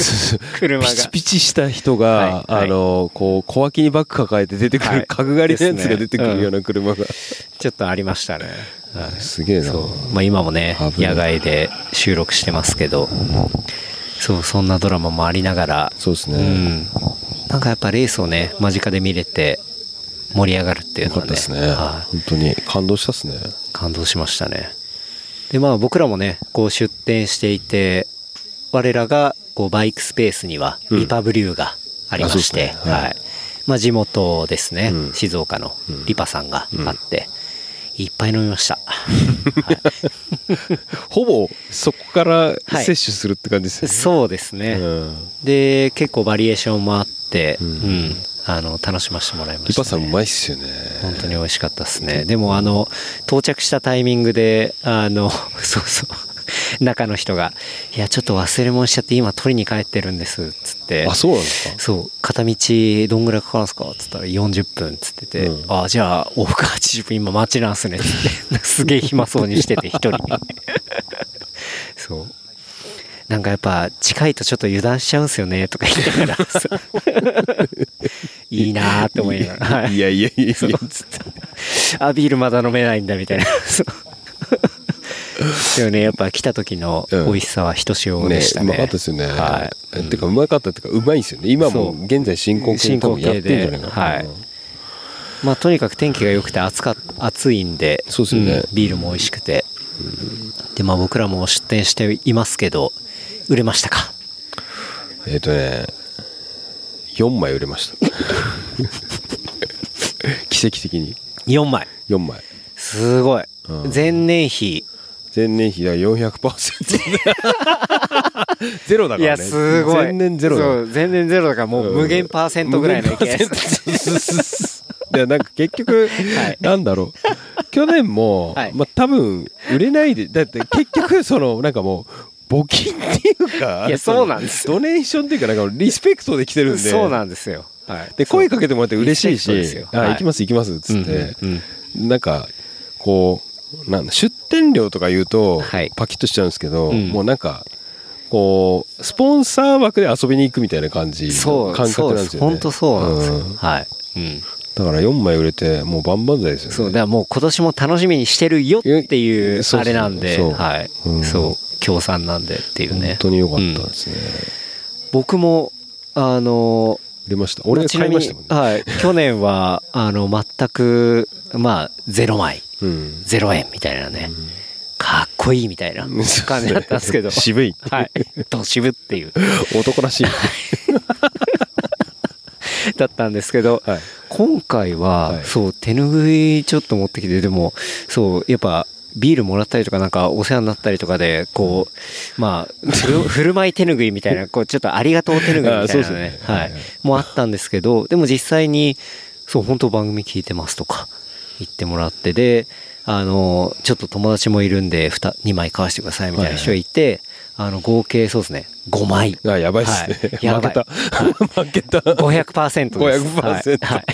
車が。ピチピチした人が、はい。はい。あのこう小脇にバッグ抱えて出てくる、はい。角刈りのやつが出てくるような車が、ちょっとありましたね、はい。すげえな。まあ、今もね野外で収録してますけど。そうそんなドラマもありながら。そうですね、うん。なんかやっぱレースをね間近で見れて盛り上がるっていうのはね。ですね、はい。本当に。感動したっすね。感動しましたね。でまあ僕らもねこう出店していて我らがこうバイクスペースにはうん。リパブリューがありまして、うですね。はい。はい。まあ地元ですね、うん。静岡のうんリパさんがあって、いっぱい飲みましたはい [laughs] ほぼそこからはい摂取するって感じですよね。そうですね。うんで、結構バリエーションもあって、ううんん、あの、楽しませてもらいました、ね。リパさんうまいっすよね。本当に美味しかったですね。でも、あの、到着したタイミングで、あの、[laughs] そうそう、[laughs] 中の人が、いや、ちょっと忘れ物しちゃって、今取りに帰ってるんです、つって。あ、そうなんですか？そう、片道どんぐらいかかるんですか？つったら40分つってて、うんあ、じゃあ往復80分今待ちなんすねつって、[laughs] すげえ暇そうにしてて一人。[laughs] そう。なんかやっぱ近いとちょっと油断しちゃうんすよねとか言ってからいいなーって思いながら。はいいやいやいやいや、つって。あ、ビールまだ飲めないんだみたいな。[laughs] でもね、やっぱ来た時の美味しさはひとしおでしたね。うまかったですよね。はい。てか、うまかったっていうか、うまいんですよね。今も現在進行形で多分やってんじゃないかな。はいまあとにかく天気が良くて暑か暑いんで、そうですよねんビールも美味しくて。で、まあ僕らも出店していますけど、売れましたか？えっ、とね、4枚売れました。[laughs] 奇跡的に ?4 枚。4枚。すごい。うん前年比。前年比が400%。ゼロだからね。いや、すごい。前年ゼロだ。そう、前年ゼロだからもう無限パーセントぐらいの勢い無限パーセント。[laughs] でなんか結局、はい。なんだろう。去年も、はい。まあ多分売れないでだって結局そのなんかもう募金っていうかいやそうなんですドネーションっていうかなんかリスペクトで来てるんで。そうなんですよ。はい。で声かけてもらって嬉しいしよ。はい。あ行きます行きますっつって、うんうん。なんかこうなんだ出店料とか言うと、はい。パキッとしちゃうんですけど、うん。もうなんかこうスポンサー枠で遊びに行くみたいな感じそう、の感覚なんですよね。本当そうなんですよ。うん。はい。うん。だから4枚売れてもう万々歳ですよね。そう、だからもう今年も楽しみにしてるよっていうあれなんで、そうはい、うん。そう、協賛なんでっていうね。本当に良かったですね、僕も、あの、売れました。俺が買いましたもんね、はい、去年は、あの、全く、まあ、0枚、うん0円みたいなね、かっこいいみたいな。感じだったんですけど、渋い。はい、ど渋っていう、男らしい。だったんですけど、はい。今回は、はい。そう、手拭いちょっと持ってきて、でも、そう、やっぱ、ビールもらったりとか、なんかお世話になったりとかで、こう、まあ、[laughs] 振る舞い手拭いみたいな、こう、ちょっとありがとう手拭いみたいなね。ね、はい、もあったんですけど、でも実際に、そう、本当番組聞いてますとか、言ってもらって、で、あの、ちょっと友達もいるんで、2, 2枚買わせてくださいみたいな人がいて、あの、合計そうですね、5枚。あやばいっすね、はい。[laughs] やばい。[laughs] 負けた、負けた500%です。500%はい。はい。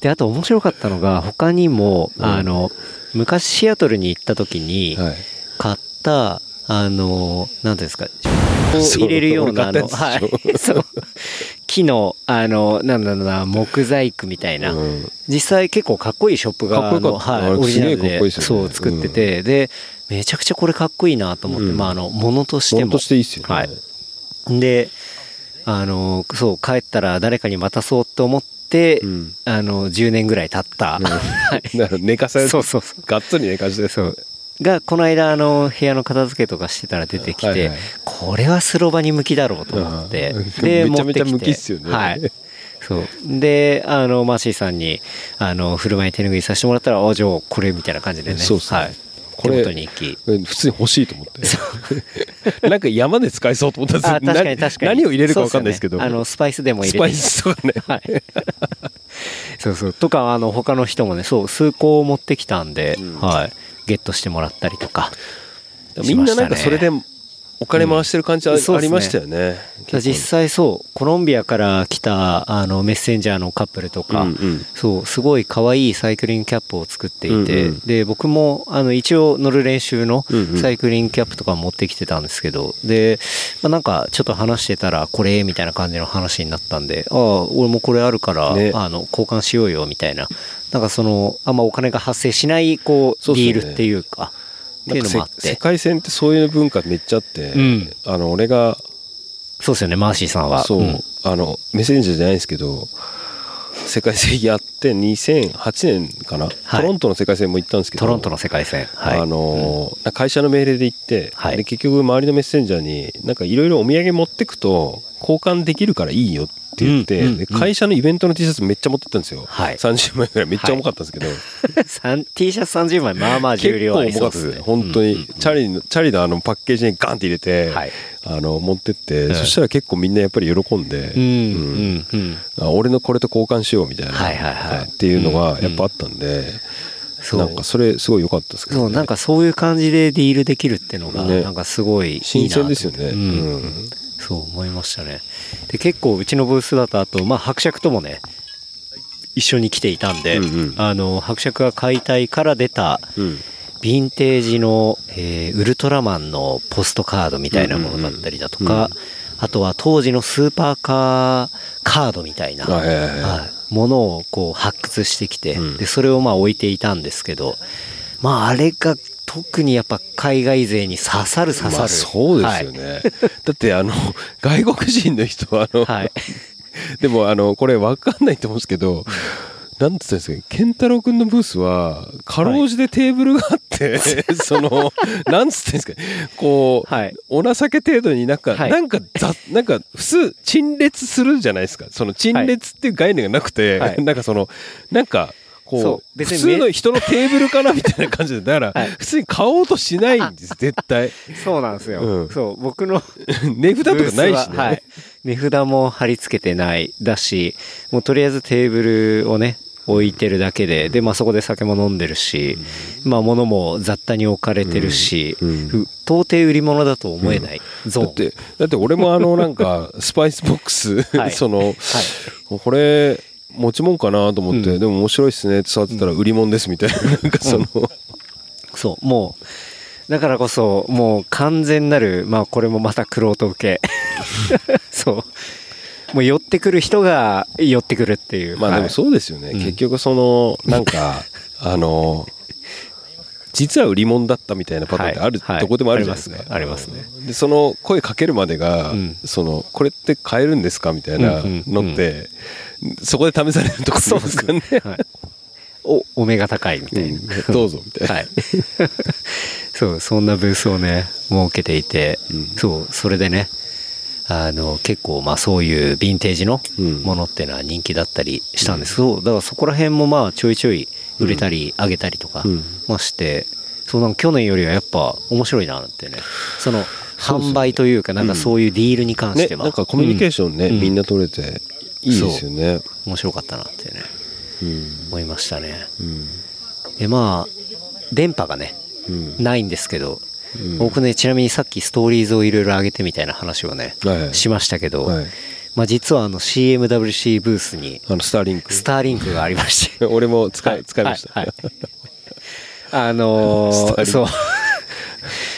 で、あと面白かったのが、他にも、うん。あの、昔シアトルに行った時に、はい。買った、あの、なんですか、そう入れるような、あの、はい。[laughs] そう。木の、あの、なんだろうな、木細工みたいな。うん実際結構かっこいいショップが、かっこよかっはい、オリジナルで、ねそう、作ってて、で、めちゃくちゃこれかっこいいなと思って、うんまあ、あの、ものとしても。物としていいっすよねはい。で、あの、そう、帰ったら誰かに渡そうと思って、うんあの、10年ぐらい経った。[laughs] はいだから寝かされてそうそうそう。がっつり寝かしてそう。が、この間、あの、部屋の片付けとかしてたら出てきて、はいはいこれはスロバに向きだろうと思って、うんで、[laughs] めちゃめちゃ向きっすよねはい。そう。で、あの、マーシーさんに、あの、振る舞い手拭いさせてもらったら、あ、じゃあ、これみたいな感じでね。そうっすねはい。これ手元に行き。普通に欲しいと思って [laughs] なんか山で使えそうと思ったんですあ、よ確かに確かに。な何を入れるか分かんないですけどねあの、スパイスでも入れて。スパイスとかねはい。[laughs] そうそう。とか、あの、他の人もね、そう、数個持ってきたんで、うんはい。ゲットしてもらったりとか。みんななんかそれでお金回してる感じありましたよね。実際そう、コロンビアから来た、あの、メッセンジャーのカップルとか、うんうん。そう、すごい可愛いサイクリングキャップを作っていて、うんうん。で、僕も、あの、一応乗る練習のサイクリングキャップとか持ってきてたんですけど、で、まあ、なんか、ちょっと話してたら、これ、みたいな感じの話になったんで、ああ、俺もこれあるから、ね。あの、交換しようよ、みたいな。なんかその、あんまお金が発生しない、こう、そうっすよね。ディールっていうか、ってないうのもあって。せ世界線ってそういう文化めっちゃあって、うんあの俺がそうですよね、マーシーさんは。そう、んあのメッセンジャーじゃないですけど世界戦やって2008年かな、はいトロントの世界戦も行ったんですけどトロントの世界戦。はい。あのー会社の命令で行って、はいで結局周りのメッセンジャーになんかいろいろお土産持ってくと交換できるからいいよって言って、うんうんで会社のイベントの T シャツめっちゃ持ってったんですよ。はい。30枚ぐらい。めっちゃ重かったんですけど。[laughs] さん T シャツ30枚、まあまあ重量あり結構重かったですね。そうですね。本当に、うんうんチャリの、チャリのあのパッケージにガンって入れて、はい。あの、持ってって、うんそしたら結構みんなやっぱり喜んで、うん、うん、うん。あ俺のこれと交換しようみたいな、はいはいはい。っていうのがやっぱあったんで、そう。なんかそれすごい良かったですけど、そう、なんかそういう感じでディールできるってのが、ね。なんかすごいいいなと新鮮ですよね。うん。うんそう思いましたね。で、結構うちのブースだと、あと、まあ、伯爵ともね、一緒に来ていたんで、うんうん。あの、伯爵が解体から出た、うん。ヴィンテージの、えーウルトラマンのポストカードみたいなものだったりだとか、あとは当時のスーパーカーカードみたいな、はいものをこう発掘してきて、うん。でそれをまあ置いていたんですけど、まああれが特にやっぱ海外勢に刺さる刺さる。まあそうですよね。[laughs] だってあの、[laughs] 外国人の人はあの、はい。はい。でもあの、これわかんないと思うんですけど、なんつったんですか、健太郎くんのブースは、かろうじてテーブルがあって、[laughs] その、なんつってんですか、こう、はいお情け程度になんか、はいなんかざ、なんか、普通、陳列するじゃないですか。その陳列っていう概念がなくて、はいなんかその、なんか、そこう、う別に普通の人のテーブルかなみたいな感じで、だから、はい普通に買おうとしないんです、絶対。[laughs] そうなんですよ。うんそう、僕の [laughs] 値札とかないしね。ははい。値札も貼り付けてない。だし、もうとりあえずテーブルをね、置いてるだけで、で、まあそこで酒も飲んでるし、まあ物も雑多に置かれてるし、うんうんふ到底売り物だと思えないゾーン。だって、だって俺もあのなんか、スパイスボックス、[laughs] はいその、これ、持ち物かなと思って、うん。でも面白いっすねって触ってたら売り物ですみたいな、なんかその、そう、もう、だからこそ、もう完全なる、まあこれもまたクロート受け。[laughs] そう。もう寄ってくる人が寄ってくるっていう。まあでもはい。そうですよね。うん。結局その、なんか、[laughs] あの、実は売り物だったみたいなパターンってある、はい。どこでもあるじゃないですか。ありますね。すで、その声かけるまでが、うん。その、これって買えるんですかみたいなうんうん。のって、そこで試されるところですかね。はい。お、お目が高いみたいな。うん。どうぞみたいな。はい。[laughs] そう、そんなブースをね、設けていて、うん。そう、それでね、あの、結構、まあそういうヴィンテージのうん。ものっていうのは人気だったりしたんです。けど、だからそこら辺もまあちょいちょい売れたり、上げたりとかうん、まあして、そうなんか去年よりはやっぱ面白いなってね、その、販売というか、なんかそういうディールに関しね、ては、なんかコミュニケーションね、うん。みんな取れていいですよね。面白かったなってね、うん。思いましたね。うん。で、まあ、電波がね、うん。ないんですけど、うん僕ね、ちなみにさっきストーリーズをいろいろ上げてみたいな話をね、はいはいしましたけど、はいまあ実はあの CMWC ブースにあの、スターリンク。スターリンクがありまして。[laughs] 俺も使い、はい使いました。はいはいあのーそう。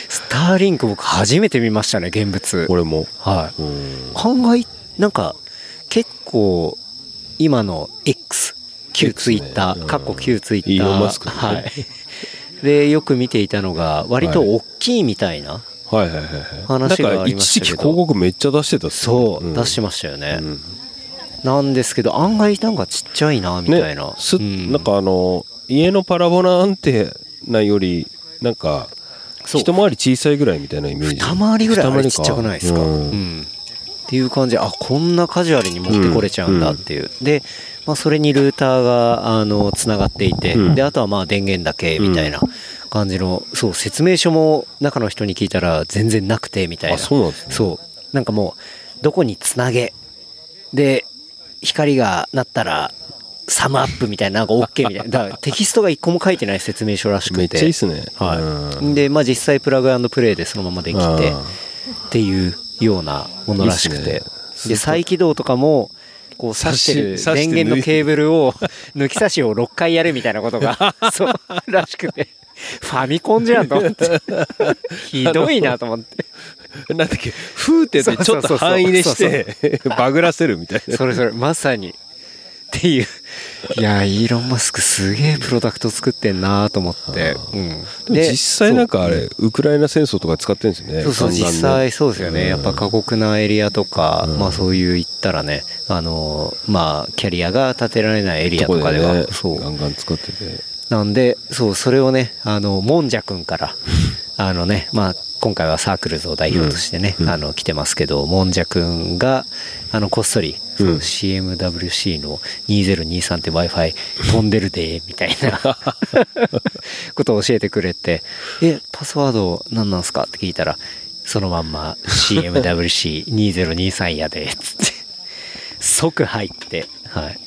スターリンク僕初めて見ましたね、現物。俺も。はい。うん。考え、なんか、結構、今の X、旧ツイッター、うんかっこ旧ツイッター。はい。で、よく見ていたのが、割と大きいみたいな。はいはいはいはい。話がありましたけど一時期広告めっちゃ出してたそう、ねん出してましたよね。うんなんですけど、案外なんかちっちゃいな、みたいな。ね、すうんなんかあの、家のパラボラアンテナより、なんか、一回り小さいぐらいみたいなイメージ。二回りぐらいちっちゃくないですか、ううんんっていう感じ。であこんなカジュアルに持ってこれちゃうんだっていう、で、まあ、それにルーターがあのつながっていて、うん。であとはまあ電源だけみたいな感じの、そう説明書も中の人に聞いたら全然なくてみたいな。あそうなんですね。そう。なんかもうどこにつなげで光がなったらサムアップみたいななんか OK みたいな。[laughs] だからテキストが一個も書いてない説明書らしくて。めっちゃいいっすね。はい、うん。で、まあ、実際プラグプレイでそのままできてあっていうようなものらしくて。で再起動とかもこう挿してる電源のケーブルを [laughs] 抜き差しを6回やるみたいなことが [laughs] そうらしくて。ファミコンじゃんと思って。[laughs] ひどいなと思って。なんだっけ、風ってでちょっと半入れして、バグらせるみたいな。それそれまさにっていう。いやイーロン・マスクすげえプロダクト作ってんなと思って、うん、でも実際なんかあれ、ウクライナ戦争とか使ってるんですよね。そうそう、実際そうですよね。やっぱ過酷なエリアとか、うん。まあそういう言ったらね、あの、まあキャリアが建てられないエリアとかでは、ね、そう。ガンガン使ってて。なんで、そう、それをね、あの、もんじゃくんから、[laughs] あのね、まあ今回はサークルズを代表としてね、うん。うんあの来てますけどもんじゃくんがあのこっそり、そううん CMWC の2023って w i f i 飛んでるでみたいな [laughs] ことを教えてくれて「えパスワード何なんすか?」って聞いたらそのまんま CMWC2023 やでつって。即入ってはい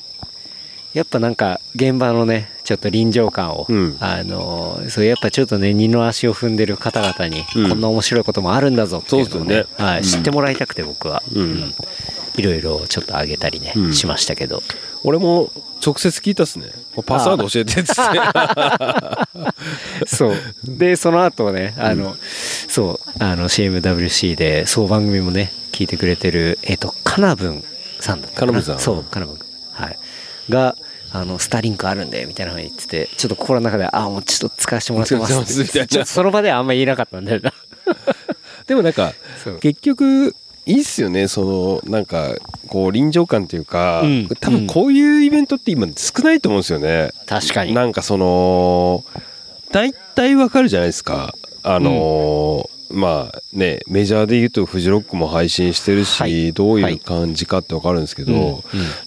やっぱなんか現場のねちょっと臨場感を、うん。あのそうやっぱちょっとね二の足を踏んでる方々に、うん。こんな面白いこともあるんだぞっていうのをねね。はい、うん。知ってもらいたくて僕は、うん。いろいろちょっとあげたりね、うん。しましたけど。俺も直接聞いたっすね。パスワード教えてっつって。[laughs] そう。でその後ねあの、そうあの CMWC でそう番組もね聞いてくれてるえっ、とカナブンさんだったかな。カナブンさん。そうカナブン。はいがあのスターリンクあるんでみたいなふうに言っててちょっと心の中であもうちょっと使わせてもらってます。[laughs] みたいな。その場ではあんま言えなかったんだよな。[laughs] でもなんか結局いいっすよね。そのなんかこう臨場感というか、うん。多分こういうイベントって今少ないと思うんですよね、確かに。なんかその大体わかるじゃないですか。あのーまあねメジャーで言うとフジロックも配信してるし、はい。どういう感じかってわかるんですけど、うん。うん。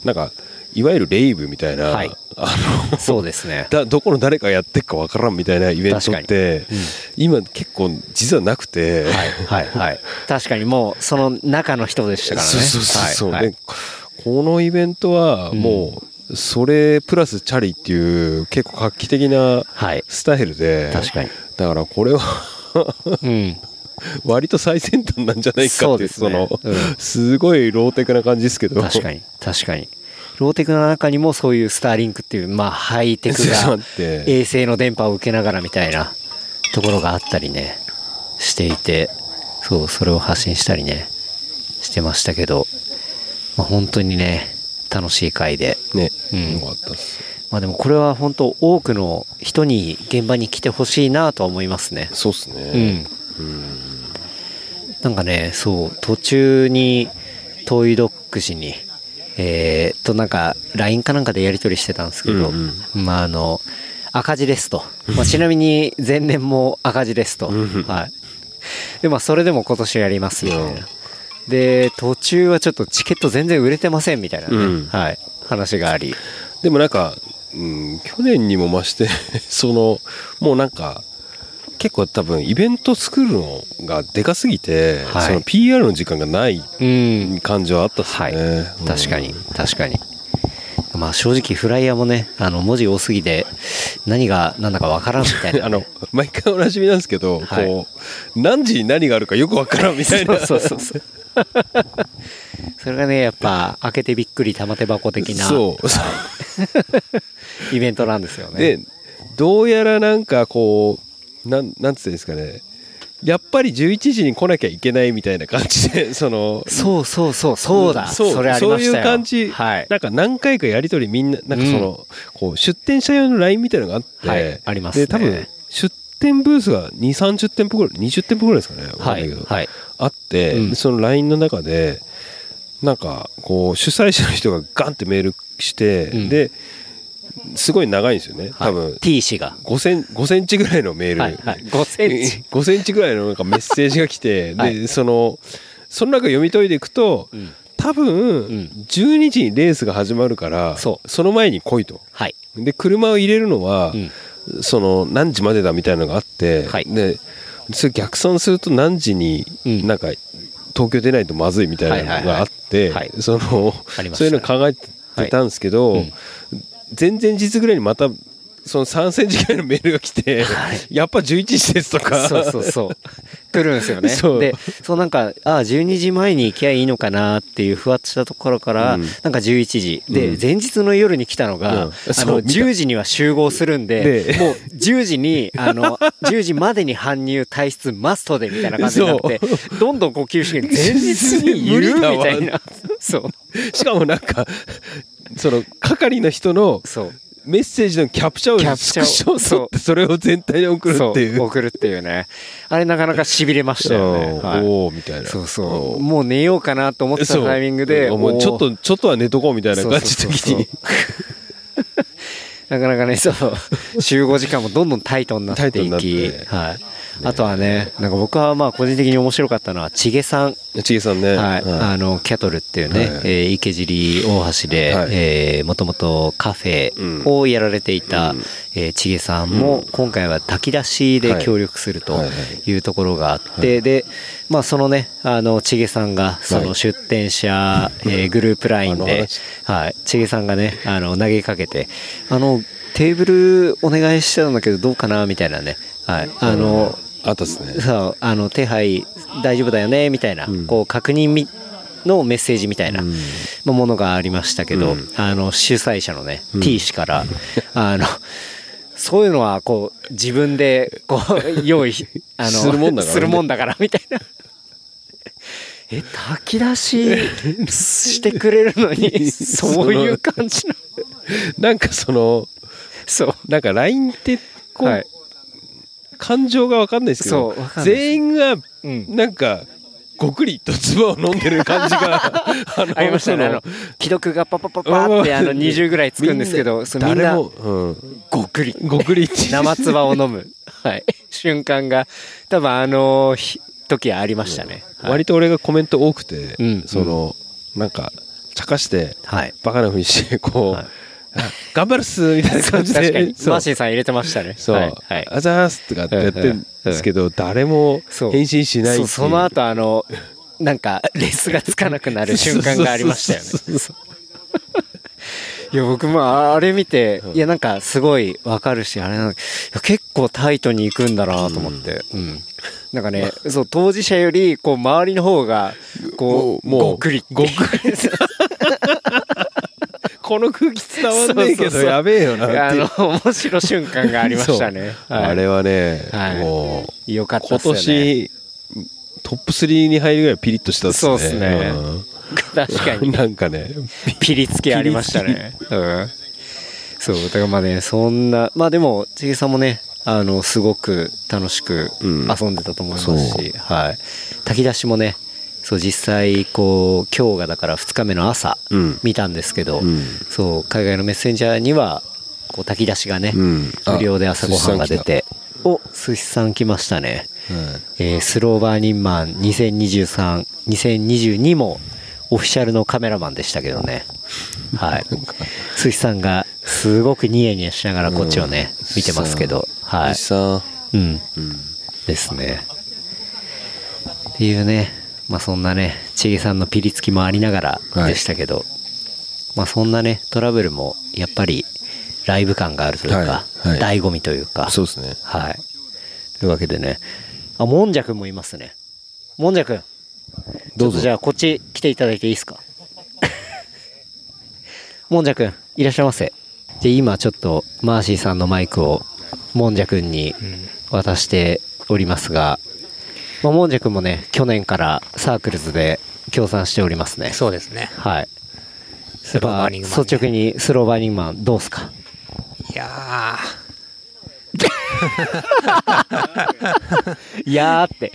なんかいわゆるレイブみたいな、はい。あのそうですね。[laughs] だどこの誰がやってるかわからんみたいなイベントって、うん。今結構実はなくて、はいはい [laughs] 確かにもうその中の人でしたからね。そうそうそうはいはい。でこのイベントはもうそれプラスチャリっていう結構画期的なはい。スタイルで確かに。だからこれはうん。[laughs] 割と最先端なんじゃないかっていうそね。のうん。すごいローテクな感じですけど。確かに確かにローテクの中にもそういうスターリンクっていうまあハイテクが [laughs] って。衛星の電波を受けながらみたいなところがあったりねしていてそうそれを発信したりねしてましたけど、まあ、本当にね楽しい回で。ね、うん。よかったっす。まあでもこれは本当多くの人に現場に来てほしいなとは思いますね。そうっすうねん。なんかねそう途中にトイドッグ氏にえー、となんか LINE かなんかでやり取りしてたんですけど、うん。まああの赤字ですと、まあ、ちなみに前年も赤字ですと、うん。はい。でまあそれでも今年やりますみたいな、うん。で途中はちょっとチケット全然売れてませんみたいなね、うん。はい。話があり。でもなんか、うん、去年にも増して [laughs] そのもうなんか結構多分イベント作るのがでかすぎて、はい。その PR の時間がないうん。感じはあったっすはい、ね、うん。確かに。確かに。まあ正直フライヤーもねあの文字多すぎて何が何だかわからんみたいな、[laughs] あの毎回おなじみなんですけど、はい。こう何時に何があるかよくわからんみたいな。[laughs] そうそうそうそれがねやっぱ開けてびっくり玉手箱的なそう。そ [laughs] イベントなんですよね。うでどうやらなんかこうなんなんつってんですかね。やっぱり11時に来なきゃいけないみたいな感じで [laughs] そのそうそうそうそうだ。そうそれありましたよ。そういう感じ、はい。なんか何回かやり取りみんななんかその、こう出店者用の LINE みたいなのがあって、はいありますね。で多分出店ブースが2 3 0店舗ぐらい20店舗ぐらいですかね。はないはいあって、うん。でその LINE の中でなんかこう主催者の人がガンってメールして、うん。ですごい長いんですよね。多分、はい T 氏が。5セン5センチぐらいのメール、はいはい。5センチ5センチぐらいのなんかメッセージが来て、[laughs] はい。でそのその中読み解いていくと、うん。多分、ん。12時にレースが始まるからそう。の前に来いと。はい。で車を入れるのは、うん。その何時までだみたいなのがあって、はい。でそれ逆算すると何時にうん。なんか東京出ないとまずいみたいなのがあって、そのそういうの考えてたんですけど、はい。うん前々日ぐらいにまたその3センチぐらいのメールが来て、やっぱ11時ですとか。そうそうそう来るんですよね。[laughs] そう。でそうなんかああ12時前に行きゃいいのかなっていうふわっとしたところから、うん。なんか11時。で、うん。前日の夜に来たのが、うん。あのそう見た。10時には集合するんでで。もう10時にあの [laughs] 10時までに搬入退出マストでみたいな感じになってどんどん呼吸して前日にいるみたいな。そう。しかもなんかその係の人のそうメッセージのキャプチャーをキャプチャーをスクショを撮ってそれを全体に送るっていう。送るっていうね。あれなかなかしびれましたよね、[laughs] うんはい。おおみたいな。そうそう。もう寝ようかなと思ってたタイミングでもう。ちょっとちょっとは寝とこうみたいな感じの時に。[laughs] なかなかねそう。集合時間もどんどんタイトになっていき、て。はい、あとはね、なんか僕はまあ個人的に面白かったのは、ちげさん。ちげさんね。はい。あの、キャトルっていうね、はい。えー池尻大橋で、はい。えーもともとカフェをやられていた、うん。えーちげさんも、今回は炊き出しで協力するとはい。うところがあって、で、まあそのね、あの、ちげさんが、その出店者、えーグループラインで話、はい、ちげさんがね、あの、投げかけて、あの、テーブルお願いしてたんだけどどうかなみたいなね、はい、あの、あったっすね。そうあの手配大丈夫だよねみたいな、うん。こう確認みのメッセージみたいな、ものがありましたけど、うん。あの主催者のね、うん。T 氏からあのそういうのはこう自分でこう [laughs] 用意あのするもんだからね。するもんだからみたいな。え炊き出ししてくれるのに [laughs] そういう感じのなんかその、そう。なんか LINE って、こう、はい感情がわかんないですけど全員がうんなんかごくりと唾を飲んでる感じが [laughs] あのありましたね。あの、既読がパパパパってあの20ぐらいつくんですけど、みんな誰も、うん、ごくり。ごくり生唾を飲む。はい。[laughs] 瞬間が、多分あのひ時はありましたね。はい割と俺がコメント多くて、うんそのなんか茶化してはい。バカなふうにしてこう、はいあ [laughs] 頑張るっすみたいな感じで確かに。マーシーさん入れてましたね。そう、はい。はいあざーすとかってやってるんですけど、誰も返信しないその後あの、なんか、レスがつかなくなる [laughs] 瞬間がありましたよね。いや、僕もあれ見て、いや、なんかすごいわかるし、あれなんか、いや結構タイトに行くんだなと思って。うん。なんかね、そう、当事者より、こう、周りの方が、こう、もうもうごっくり。ごっくりこの空気伝わんねえけどやべえよなってあいうの、面白瞬間がありましたね。はいあれはね、はいもうよかった今っすよね。年トップ3に入るぐらいピリッとしたっすねそうっすね確かうんに。[laughs] なんかねピリつきありましたね。うん。そう、だからまあね、そんな、まあでも、ちげさんもね、あの、すごく楽しくうん遊んでたと思いますそうし、はい。炊き出しもね、そう、実際、こう、今日がだから2日目の朝、うん見たんですけど、うんそう、海外のメッセンジャーには、こう、炊き出しがね、うんあ無料で朝ごはんが出て、お、寿司さん来ましたね。えースローバーニンマン2023、2022もオフィシャルのカメラマンでしたけどね。はい。寿司さんがすごくニヤニヤしながらこっちをね、うん見てますけど。はい実。さうん。ん、うん、ですね。っていうね、まあそんなね、ちげさんのピリつきもありながらでしたけど、まあそんなね、トラブルもやっぱりライブ感があるというか、はいはい醍醐味というか、そうですねはい。というわけでね。あ、もんじゃくんもいますね。もんじゃくん。どうぞじゃあこっち来ていただいていいですか？[laughs] もんじゃくん、いらっしゃいませ。で、今ちょっとマーシーさんのマイクをもんじゃくんに渡しておりますが、まあ、もんじゃくんもね、去年からサークルズで協賛しておりますね。そうですね。はい。スローバーニングマンね率直にスローバーニングマンどうすか？いや [laughs] いやーって。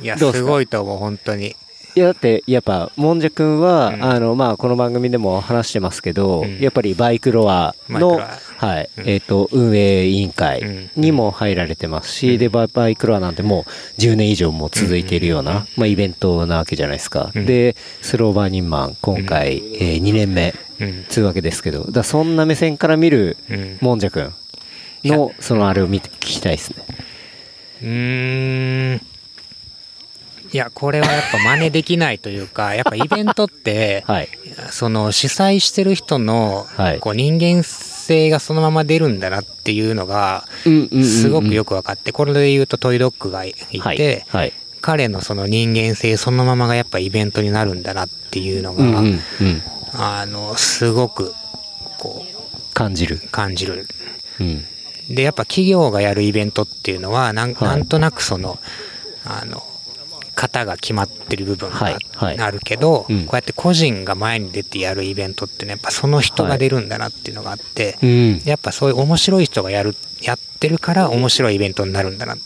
ー、いや、どうっすか？すごいと思う、本当に。いやだってやっぱもんじゃくんは、うん。あのまあこの番組でも話してますけど、うん。やっぱりバイクロアのはい、うん。えっ、と運営委員会うん。にも入られてますし、うん。でバイクロアなんてもう10年以上も続いているような、まあイベントなわけじゃないですか、うん。でスローバーニンマン今回、え2年目うん。つうわけですけどだそんな目線から見るうん。もんじゃくんのそのあれを見て聞きたいですね。うーん。いや、これはやっぱ真似できないというか、[laughs] やっぱイベントって、はい。その主催してる人のはい。こう人間性がそのまま出るんだなっていうのが、すごくよく分かって、これで言うとトイドッグがいて、はい、はい。彼のその人間性そのままがやっぱイベントになるんだなっていうのが、うんうんうん、あの、すごく、こ感じる、う、感じる。うん。で、やっぱ企業がやるイベントっていうのは、なんはい。なんとなくその、あの、型が決まってる部分はいがはいあるけど、うんこうやって個人が前に出てやるイベントってね、やっぱその人が出るんだなっていうのがあって、うんやっぱそういう面白い人がやる、やってるから面白いイベントになるんだなっ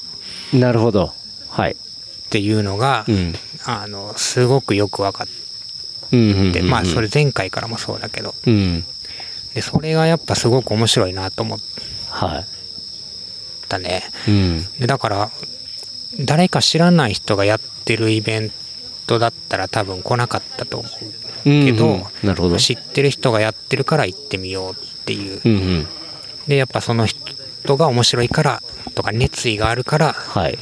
なるほど。はい。ていうのが、うん。あの、すごくよく分かって、まあそれ。前回からもそうだけど、うん。で、それがやっぱすごく面白いなと思っはい。ね。うん。でだから、誰か知らない人がやってるイベントだったら多分来なかったと思うけど、うんうん。知ってる人がやってるから行ってみようっていう。うんうん。で、やっぱその人が面白いからとか熱意があるからはい。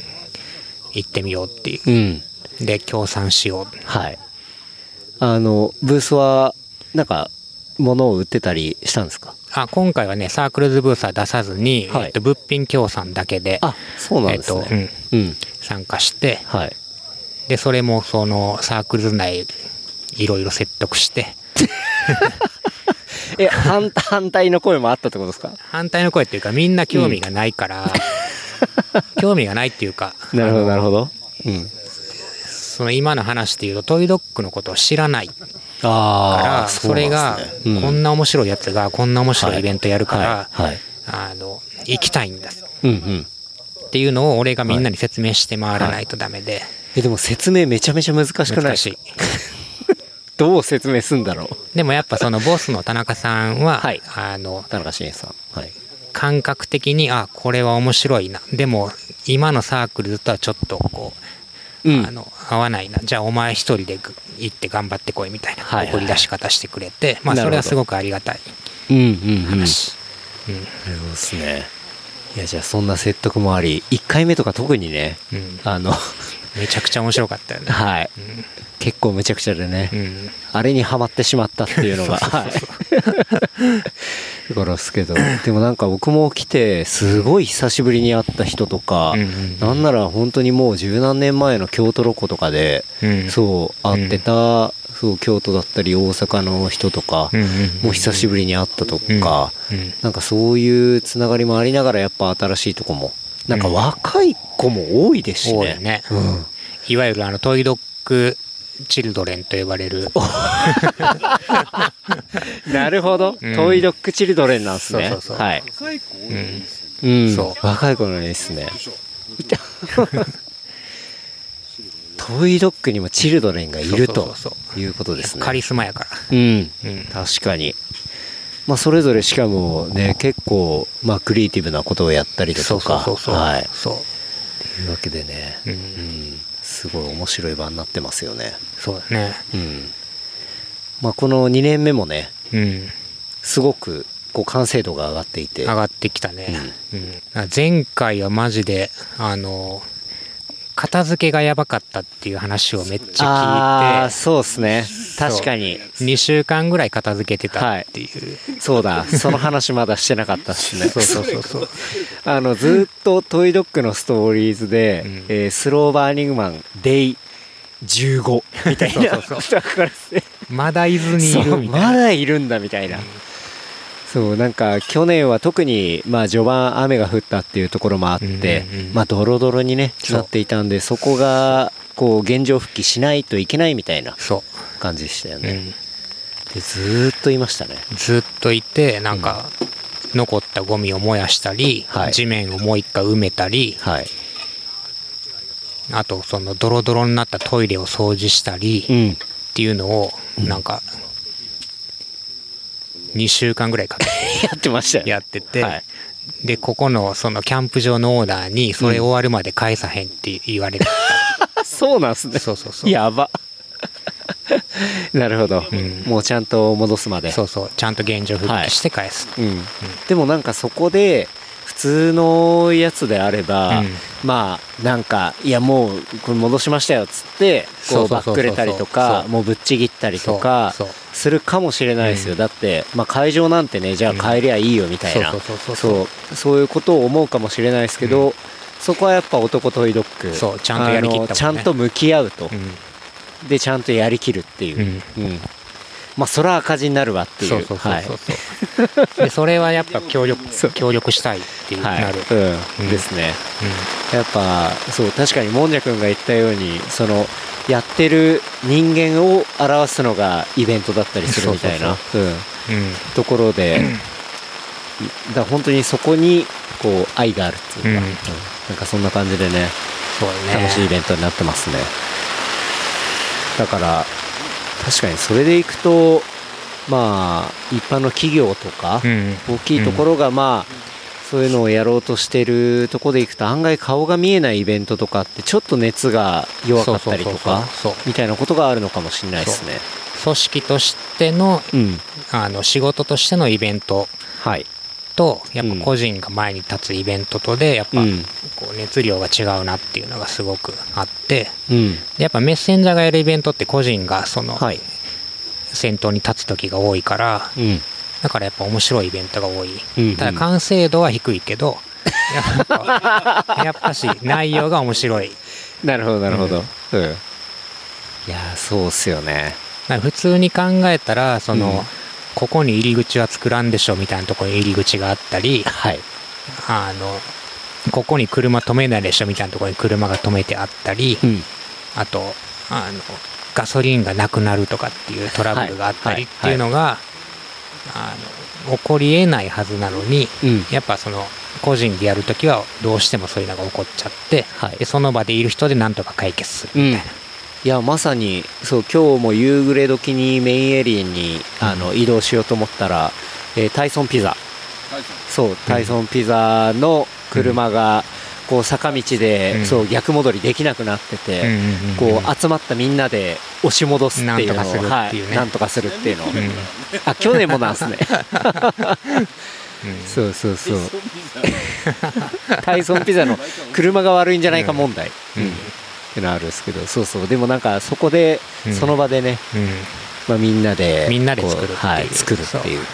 行ってみようっていう。うん。で、協賛しよう。はい。あの、ブースは、なんか、物を売ってたりしたんですか？あ今回はね、サークルズブースは出さずに、はいえっと、物品協賛だけで、あ、そうなんですえっね。とうん。参加して、はい。で、それもそのサークルズ内、いろいろ説得して、[laughs] え、反、反対の声もあったってことですか？反対の声っていうか、みんな興味がないから、[laughs] 興味がないっていうか、なるほど、なるほど。うん。その今の話でいうと、トイドッグのことを知らないかあら、それが、こんな、な面白いやつが、こんな面白いイベントやるから。あの、行きたいんだ。っていうのを俺がみんなに説明して回らないとダメで、え、でも説明めちゃめちゃ難しくない難しい。[laughs] どう説明すんだろう？でもやっぱそのボスの田中さんは、はいあの、田中伸さん。はい。感覚的に、あ、これは面白いな。でも、今のサークルとはちょっとこう、うんあの、合わないな。じゃあお前一人でぐ行って頑張ってこいみたいなはいはい送り出し方してくれて、まあそれはすごくありがたい。話。うん。なるほどですね。いや、じゃあそんな説得もあり、1回目とか特にね、うん。あの、めちゃくちゃ面白かったよね。はい。結構むちゃくちゃでね、うん。あれにはまってしまったっていうのが、はい。だからですけど、でもなんか僕も来て、すごい久しぶりに会った人とか、うんうんうん。なんなら本当にもう十何年前の京都ロコとかで、うん。そう、会ってた、そう、京都だったり大阪の人とか、うんうんうんもう久しぶりに会ったとか、うんうん。なんかそういうつながりもありながらやっぱ新しいとこも、なんか若い子も多いですしね。多いね。うん。いわゆるあのトイドッグチルドレンと呼ばれる。[laughs] なるほど。うんトイドッグチルドレンなんですね。そうそうそうはい。うん。うん。そう若い子のいいですね。[laughs] トイドッグにもチルドレンがいるということですね。カリスマやから。うん。うん。確かに。まあ、それぞれしかもね、結構、まあ、クリエイティブなことをやったりだとか、そうそうそう。はい。そう。というわけでね、うんうんすごい面白い場になってますよね。そうだね。うん。まあ、この2年目もね、うん。すごく、こう、完成度が上がっていて、上がってきたね。うん。前回はマジで、あの、片付けがやばかったっていう話をめっちああ、ゃそうですね。確かに。聞いて、2週間ぐらい片付けてたっていう。そうだ、その話まだしてなかったですね。[laughs] そうそうそうそう。あの、ずっとトイドッグのストーリーズで、うんえースローバーニングマン、デイ15 [laughs] みたいな。そうそうだからですねまだ伊豆にいそうるみたいな。まだいるんだみたいな。そう、なんか去年は特に、まあ序盤雨が降ったっていうところもあって、うんうんうんまあドロドロにね、なっていたんで、そこが、こう、現状復帰しないといけないみたいなそ感じでしたよう。うね。ん。で、ずーっといましたね。ずっといて、なんか、残ったゴミを燃やしたり、はい地面をもう一回埋めたり、はい。あとそのドロドロになったトイレを掃除したりうん。っていうのを、なんか、2週間ぐらいかけて [laughs] やってましたよ。やってて、はいで、ここのそのキャンプ場のオーナーに、それ終わるまで返さへんって言われて、[laughs] そうなんすね。そうそうそう。やば。[laughs] なるほど、うんもうちゃんと戻すまで。そうそう。ちゃんと現状復帰して返す。うん。でもなんかそこで、普通のやつであれば、うん。まあ、なんか、いやもう、これ戻しましたよっつって、こう、バックれたりとかもうぶっちぎったりとかするかもしれないですよ。だって、まあ会場なんてね、じゃあ帰りゃいいよみたいな、そうそういうことを思うかもしれないですけど、そこはやっぱ男トイドッグ。そうちゃんとやりきったね。ちゃんと向き合うと。うん。で、ちゃんとやりきるっていう。うん。うん。まあ、それは赤字になるわっていう。そうそうそうはいそうそう。で、それはやっぱ協力、協力したいっていうはいなる。うんうんですね。やっぱ、そう、確かにもんじゃくんが言ったように、その、やってる人間を表すのがイベントだったりするみたいなうんうん。うん。ところで、だ本当にそこに、こう、愛があるっていうか、うんうんなんかそんな感じでね、そうだね。楽しいイベントになってますね。だから、確かにそれでいくと、まあ、一般の企業とか、うん。大きいところがまあ、そういうのをやろうとしてるとこでいくと案外顔が見えないイベントとかってちょっと熱が弱かったりとかみたいなことがあるのかもしれないですね。組織としてのうん。あの仕事としてのイベント。はいとやっうん。ぱ個人が前に立つイベントとでやっぱうん。こう熱量が違うなっていうのがすごくあってうん。でやっぱメッセンジャーがやるイベントって個人がそのはい。先頭に立つ時が多いからうん。だからやっぱ面白いイベントが多い。うんうん。ただ完成度は低いけどやっぱ [laughs] やっぱし内容が面白い。なるほどなるほど。うん、いやーそうっすよね。普通に考えたらその、うんここに入り口は作らんでしょみたいなところに入り口があったりはい。あのここに車止めないでしょみたいなところに車が止めてあったり、うん。あとあのガソリンがなくなるとかっていうトラブルがあったりっていうのが、あの起こりえないはずなのにうん。やっぱその個人でやるときはどうしてもそういうのが起こっちゃって、はい。でその場でいる人でなんとか解決するみたいな、いやまさにそう今日も夕暮れ時にメインエリアにあの移動しようと思ったら、えータイソンピザそうタイソンピザの車がこう坂道で、うん。そう逆戻りできなくなってて、うんうんうんこう集まったみんなで押し戻すっていうのをなんとかするっていうね。はい、なんとかするっていうのを、うん。あ去年もなんすね。[laughs] うん。そうそうそう。タイソンピザの車が悪いんじゃないか問題、うんってのあるんですけどそうそう。でもなんかそこで、うん。その場でね、うん。まあ、みんなでみんなで作るっていう。はい、作るっていう。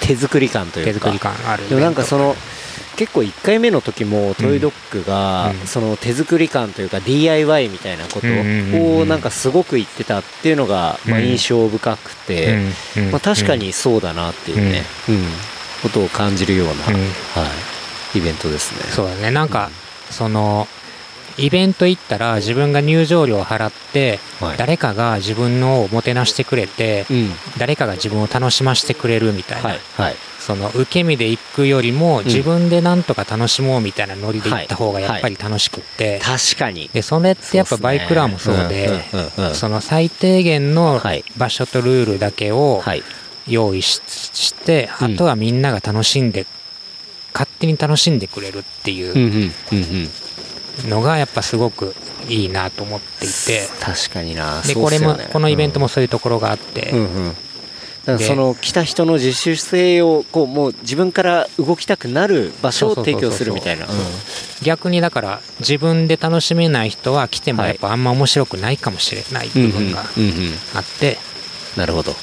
手作り感というか。手作り感あるでもなんかその結構1回目の時もトイドッグがうん。その手作り感というか DIY みたいなことをなんかすごく言ってたっていうのがまあうん。印象深くて、まあ、確かにそうだなっていうね、うん。ことを感じるような、うん。はい、イベントですね。そうだね。なんかそのイベント行ったら自分が入場料を払ってはい。誰かが自分のをもてなしてくれてうん。誰かが自分を楽しませてくれるみたいな、その受け身で行くよりもん。自分でなんとか楽しもうみたいなノリで行った方がやっぱり楽しくって、確かに。でそれってやっぱバイクラーもそうでその最低限のはい。場所とルールだけをはい。用意ししてうんあとはみんなが楽しんで勝手に楽しんでくれるっていううんうんうんうんのがやっぱすごくいいなと思っていて。確かにな。でこれもこのイベントもそういうところがあって、その来た人の自主性をこうもう自分から動きたくなる場所を提供するみたいな。逆にだから自分で楽しめない人は来てもやっぱあんま面白くないかもしれない部分があって。なるほど。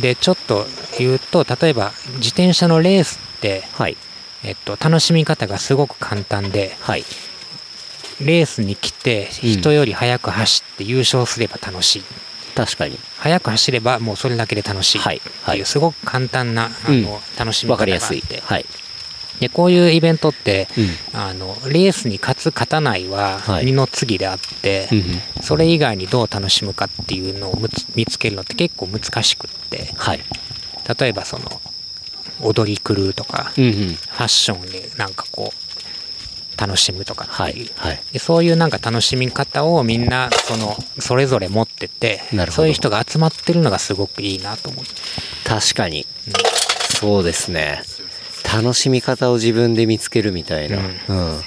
でちょっと言うと例えば自転車のレースって、はい。えっと、楽しみ方がすごく簡単ではいレースに来てうん。人より速く走って優勝すれば楽しい、確かに。速く走ればもうそれだけで楽しいってはいはい。いうすごく簡単なあうん。の楽しみわかり方があって。やすい。はい。でこういうイベントってうん。あのレースに勝つ勝たないははい。二の次であって、うんうん。それ以外にどう楽しむかっていうのを見つけるのって結構難しくって。はい。例えばその踊り狂うとか、うんうん。ファッションでなんかこう楽しむとかはっていう、いはい。でそういうなんか楽しみ方をみんなそのそれぞれ持っててそういう人が集まってるのがすごくいいなと思って、確かに。そうですね。楽しみ方を自分で見つけるみたいな。うん。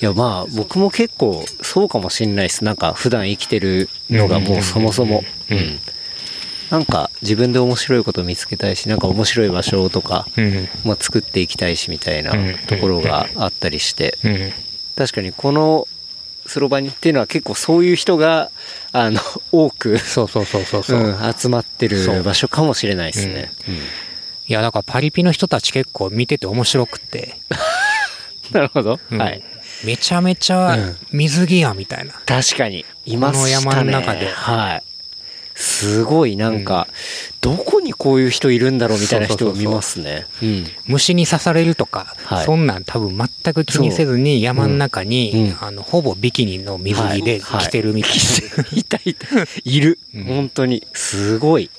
いやまあ僕も結構そうかもしんないです。なんか普段生きてるのがもうそもそも。うんなんか自分で面白いこと見つけたいしなんか面白い場所とか、うん。まあ、作っていきたいしみたいなうん。ところがあったりして。うん。確かにこのスロバニっていうのは結構そういう人があの多く、そうそうそうそうそう、うん、集まってる場所かもしれないですね、いやだからパリピの人たち結構見てて面白くて、[laughs] なるほど、うん。はい。めちゃめちゃ水着やみたいな、確かに。いましたね。この山の中で。はいすごいなんか、どこにこういう人いるんだろうみたいな人を見ますね。うん。虫に刺されるとか、はい。そんなん多分全く気にせずに山の中に、あのほぼビキニの水着ではい。着てるみたいな、いたいたいる、うん。本当にすごい、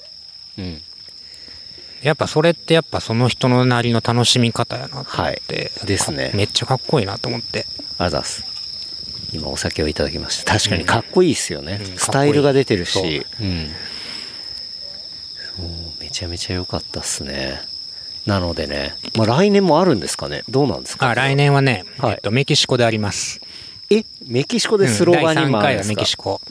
うん、やっぱそれってやっぱその人のなりの楽しみ方やなと思って、はい。ですね。めっちゃかっこいいなと思って。ありがとうございます今お酒をいただきました確かに。かっこいいですよね、うん。スタイルが出てるし。う。ん。そうめちゃめちゃ良かったっすね。なのでね、まあ来年もあるんですかね？どうなんですか？あ来年はね、はい。えっと、メキシコであります。え、メキシコでスローガンにうん。第3回はもあるんですか？メキシコ。[laughs]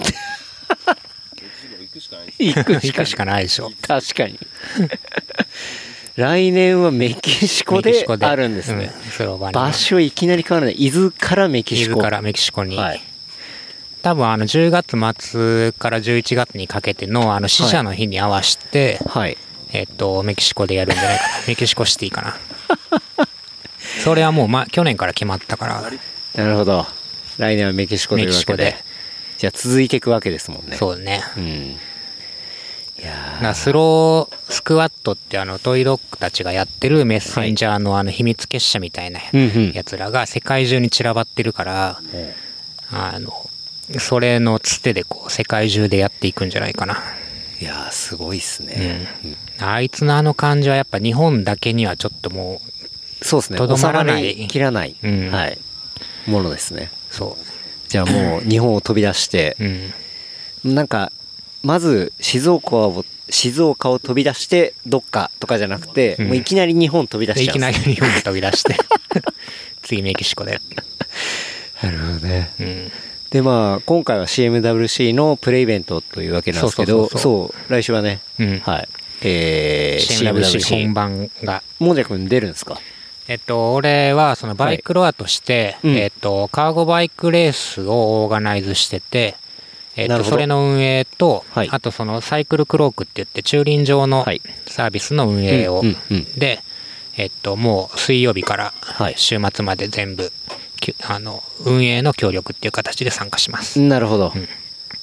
行く行くしかないでしょ。[laughs] 確かに。来年はメキシコであるんですね。うん場所いきなり変わらない。伊豆からメキシコ。伊豆からメキシコに。はい。多分あの10月末から11月にかけてのあの死者の日に合わせて、はい。えっと、メキシコでやるんじゃないかな。[laughs] メキシコシティかな。それはもう、ま、去年から決まったから、なるほど。来年はメキシコというわけでメキシコで。じゃあ続いていくわけですもんね。そうね。う。ん。いやだからスロースクワットってあのトイロックたちがやってるメッセンジャーのあの秘密結社みたいなうんうんやつらが世界中に散らばってるから、あの、それのつてでこう世界中でやっていくんじゃないかな。いやーすごいっすね。あいつのあの感じはやっぱ日本だけにはちょっともそうですね。とどまらない収まりきらない。うんはい。ものですね。う、そじゃあもう日本を飛び出してう。う、ん。なんか、まず静岡を、静岡を飛び出してどっかとかじゃなくて、うん。もういきなり日本飛び出しでいきなり日本に飛び出して、[laughs] 次メキシコで。なるほどね。うん。でまあ今回は CMWC のプレイベントというわけなんですけどそう来週はね、うん。はい。えー、CMWC 本番が。もんじゃくん出るんですか？えっと、俺はそのバイクロアとして、うん。えっと、カーゴバイクレースをオーガナイズしてて、えっと、それの運営と、はい。あとそのサイクルクロークって言って駐輪場のはい。サービスの運営を、うんうんうん。で、えっと、もう水曜日からはい。週末まで全部、きあの、運営の協力っていう形で参加します。なるほど、うん。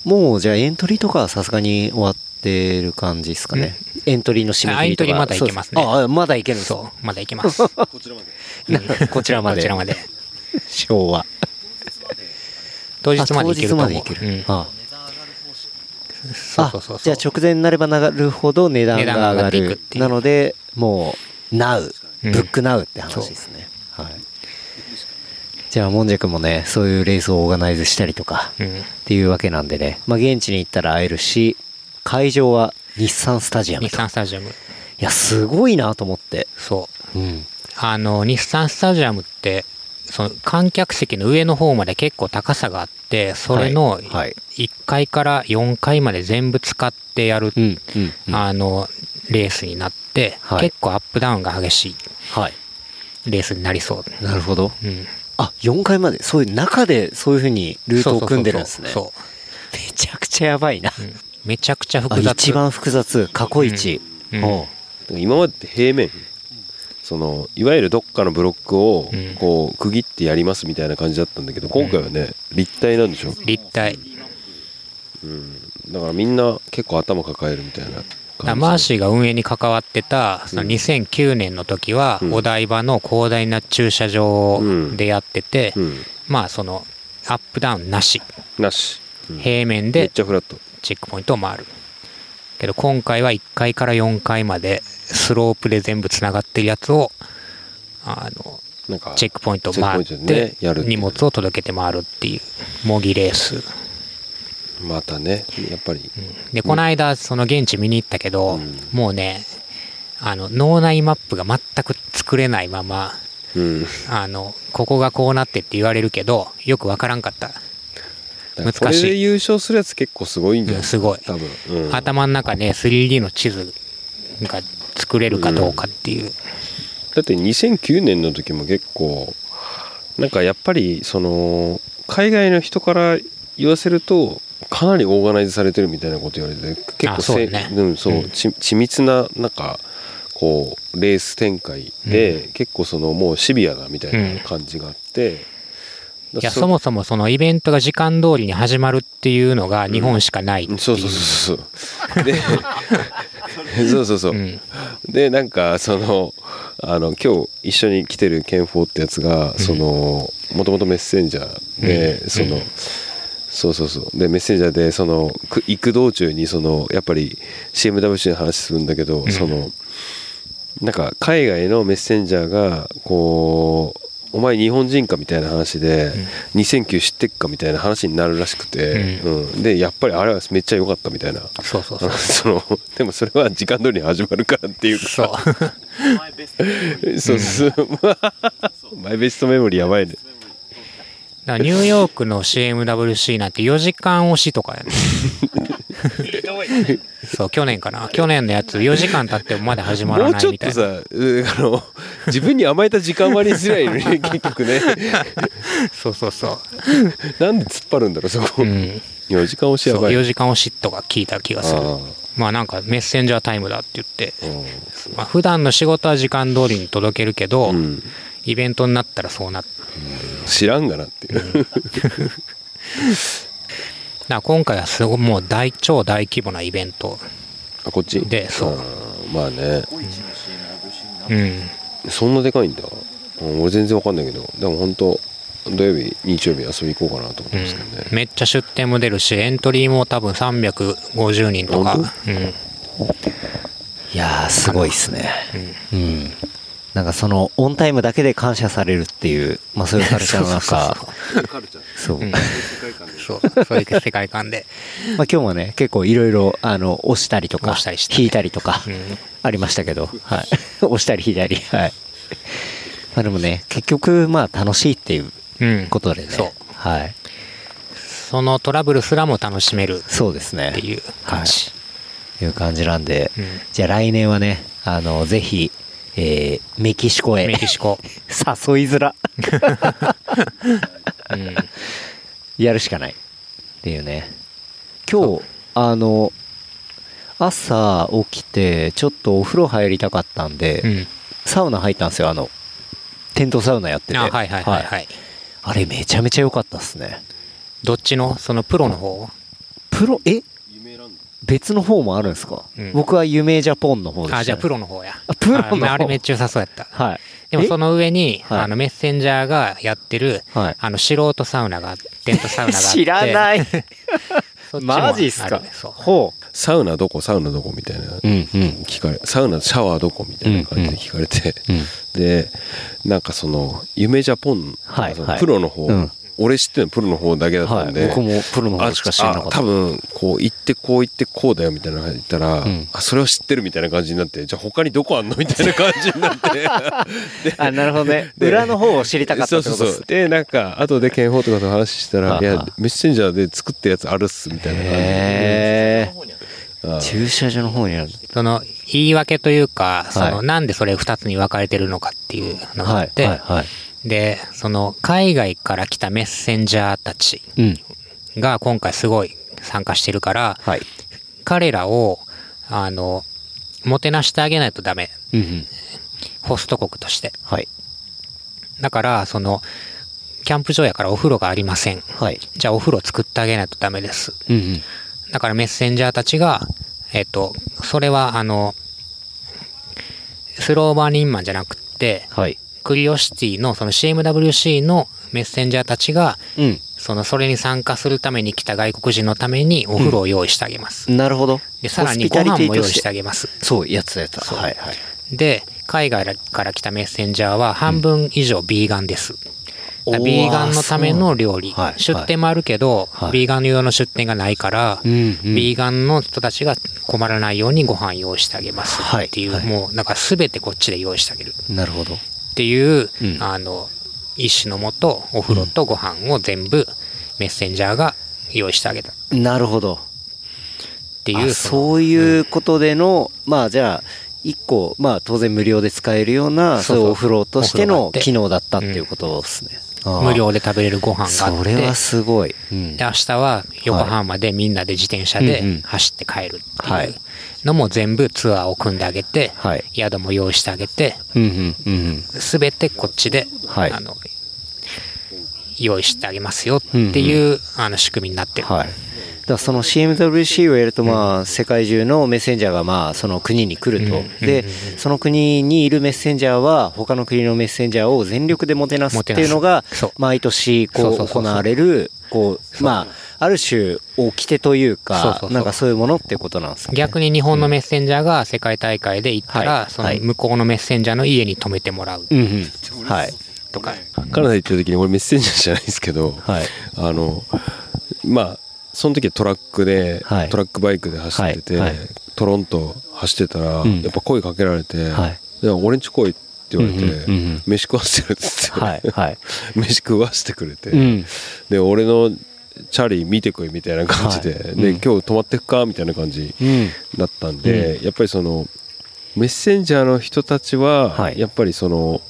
もうじゃあエントリーとかはさすがに終わってる感じですかね、エントリーの締め切りとか。あエントリーまだいけますね。ああまだいけるそう、まだ行きます。ここちらまで。なこちらまで。ちらまで。昭和。当日まで行けると思う。あ当日までいける、うん。あ。そうそうそうそう。あじゃあ直前になればなるほど値段が上がる。ていう。なのでもううん。ブック NOW って話ですね、はい。じゃあもんじゃくんもねそういうレースをオーガナイズしたりとかうん。っていうわけなんでね、まあ、現地に行ったら会えるし会場は日産スタジアム日と産スタジアム。いやすごいなと思って。そう。うん。あの、日産スタジアムって、その観客席の上の方まで結構高さがあって、それのはい。はい。1階から4階まで全部使ってやる、うんうん、うん、あの、レースになって、はい。結構アップダウンが激しはい。いレースになりそう。なるほど。うん。あ4階までそういう中でそういうふうにルートを組んでるんですね。そうめちゃくちゃやばいな、そうん。めちゃくちゃあ複雑。一番複雑。過去一、うん。おう。今までって平面そのいわゆるどっかのブロックをうん。こう区切ってやりますみたいな感じだったんだけど今回はね立体なんでしょ、立体。うん、だからみんな結構頭抱えるみたいなマーシーが運営に関わってたその2009年の時はうん。お台場の広大な駐車場でやってて、うん。まあそのアップダウンなし。なし、うん。平面めっでちゃフラット。チェックポイントを回るけど今回は1階から4階までスロープで全部つながってるやつをあのチェックポイント回って荷物を届けて回るっていう模擬レース。またねやっぱり、でこの間その現地見に行ったけど、うん。もうねあの脳内マップが全く作れないままうん、あのここがこうなってって言われるけどよくわからんかった、難しい。れで優勝するやつ結構すごいんじゃない、うんすごい。多分、うん、頭の中で 3D の地図が作れるかどうかっていう、だって2009年の時も結構なんかやっぱりその海外の人から言わせるとかなりオーガナイズされてるみたいなこと言われて結構そうね。うんそう緻密ななんかこうレース展開で、結構そのもうシビアなみたいな感じがあって、いやそもそもそのイベントが時間通りに始まるっていうのが日本しかないいう、そうそうそうそう。で [laughs] そうそうそう、うん。でなんかそのあの今日一緒に来てるケンフォーってやつが、そのもともとメッセンジャーで、うん。その、うん。そうそうそう。でメッセンジャーでそのく行く道中にそのやっぱり CMWC の話するんだけど、ん。そのなんか海外のメッセンジャーがこうお前日本人かみたいな話で、2009知ってっかみたいな話になるらしくて、ううん。でやっぱりあれはめっちゃ良かったみたいな。そうそうそう。[laughs] そのでもそれは時間通りに始まるからっていうか。そう。[laughs] そうそう。[laughs] マイベストメモリーやばいね。ニューヨークの CMWC なんて4時間押しとかやね。そう去年かな。去年のやつ4時間経ってもまだ始まらもうないみたいちょっとさ、なうあの、自分に甘えた時間割りづらいよね、[laughs] 結局ね。そうそうそなんで突っ張るんだろう、そこ。う、うん、4時間押しやばい。4時間押しとか聞いた気がする。あまあなんかメッセンジャータイムだって言って、まあ普段の仕事は時間通りに届けるけど、うん。イベントになったらそうなっ知らんがなっていう。[laughs] だ今回はすごいもう大超大規模なイベントあ、こっち？でそう。まあね。うん。そんなでかいんだ。うん俺全然わかんないけど、でも本当土曜日、日曜日遊び行こうかなと思ってますけどね。めっちゃ出店も出るしエントリーも多分350人とか。本、うん、いやー、すごいっすね。うん。なんかその、オンタイムだけで感謝されるっていう、まあそういうカルチャーの中、[laughs] そう。うん。まそう。そういう世界観で、[laughs] あ今日もね、結構いろいろ、あの、押したりとか、押したりしたね。引いたりとかう、ん、ありましたけど、はい。[laughs] 押したり引いたり、はい。まあでもね、結局、まあ楽しいっていううん、ことでね。そうはい。そのトラブルすらも楽しめるそうですね。っていう感じ、いう感じなんで、うんじゃあ来年はね、あの、ぜひ、えー、メキシコへ。メキシコ、[laughs] 誘いづら。うん、やるしかない。っていうね。今日、あの、朝起きて、ちょっとお風呂入りたかったんで、うん、サウナ入ったんですよ、あの、テントサウナやってて。あはいはいはいはい、あれめちゃめちゃ良かったっすね。どっちの？そのプロの方？プロ、え？別の方もあるんですか、うん。僕は夢ジャポンの方でした、ね。あじゃあプロの方や。あプロの方。ああれめっちゃ良さそうやった。はい。でもその上に、はい。あのメッセンジャーがやってる、はい。あの素人サウナがテントサウナがあって。[laughs] 知らない。そっちもあるマジっすか？そう。ほサウナどこ？サウナどこみたいな。う。うんうん。聞かれサウナシャワーどこみたいな感じで聞かれて、うんでなんかその夢ジャポン、はいはい。プロの方、うん俺知ってるのプロの方だけだったはい。んで、僕もプロの方しか知らなかった。あ多分こう言ってこう言ってこうだよみたいなの言ったら、んあそれを知ってるみたいな感じになってじゃあ他にどこあんのみたいな感じになって [laughs] あ、なるほどね。で裏の方を知りたかったそうってことですそうそう。でなんか後で健保とかと話したら「はあいやメッセンジャーで作ったやつあるっす」みたいな感じでへ駐車場の方にある。その言い訳というか、そのはいなんでそれ2つに分かれてるのかっていうのがあはい。って、はい。はい。でその海外から来たメッセンジャーたちうん。が今回すごい参加してるからはい。彼らをあのもてなしてあげないとダメうんうん。ホスト国としてはい。だからそのキャンプ場やからお風呂がありませんはい。じゃあお風呂作ってあげないとダメですうんうん。だからメッセンジャーたちがえっとそれはあのスローバーニンマンじゃなくってはい。クリオシティのその CMWC のメッセンジャーたちがうん。そのそれに参加するために来た外国人のためにお風呂を用意してあげます、なるほど。でさらにご飯も用意してあげますそう、やつやつ。はいはい。で海外から来たメッセンジャーは半分以上ビーガンです、だからおービーガンのための料理、出店もあるけど、はいビーガン用の出店がないから、うんうんビーガンの人たちが困らないようにご飯用意してあげますっていう、はいはいもうなんか全てこっちで用意してあげるなるほど。っていう、うん。あの意思のもとお風呂とご飯を全部メッセンジャーが用意してあげた。っなるほど。ていうあそういうことでの、まあじゃあ、一個、まあ当然無料で使えるような、そういうお風呂としての機能だったっていうことですね。無料で食べれるご飯があって。それはすごい。うん。で明日は横浜までみんなで自転車うんうん。で走って帰るってはい。いうのも全部ツアーを組んであげて、はい。宿も用意してあげてうんうんうんうん。全てこっちで、はいあの用意してあげますよっていう、あの仕組みになってる、はい。だその CMWC をやると、まあ、世界中のメッセンジャーが、まあ、その国に来ると。で、その国にいるメッセンジャーは、他の国のメッセンジャーを全力でもてなすっていうのが毎年、こう行われる、こう、まあ、ある種、掟というかそうそ、うなんかそういうものっていうことなんですかね。逆に日本のメッセンジャーが世界大会で行ったら、はい。その向こうのメッセンジャーの家に泊めてもらう。はい。とか、カナダ行った時に俺メッセンジャーじゃないですけど、はい。あのまあその時はトラックで、はい。トラックバイクで走ってて、はい。はい。トロント走ってたら、うん。やっぱ声かけられて、はい。で俺んち来いってって言われて、うんうんうんうん。飯食わせてるっつって、はいはい。[laughs] 飯食わせてくれて、うん。で俺のチャリ見てこいみたいな感じで、はい。で、うん。今日泊まってくかみたいな感じうん。だったんで、やっぱりそのメッセンジャーの人たちは、はい。やっぱりその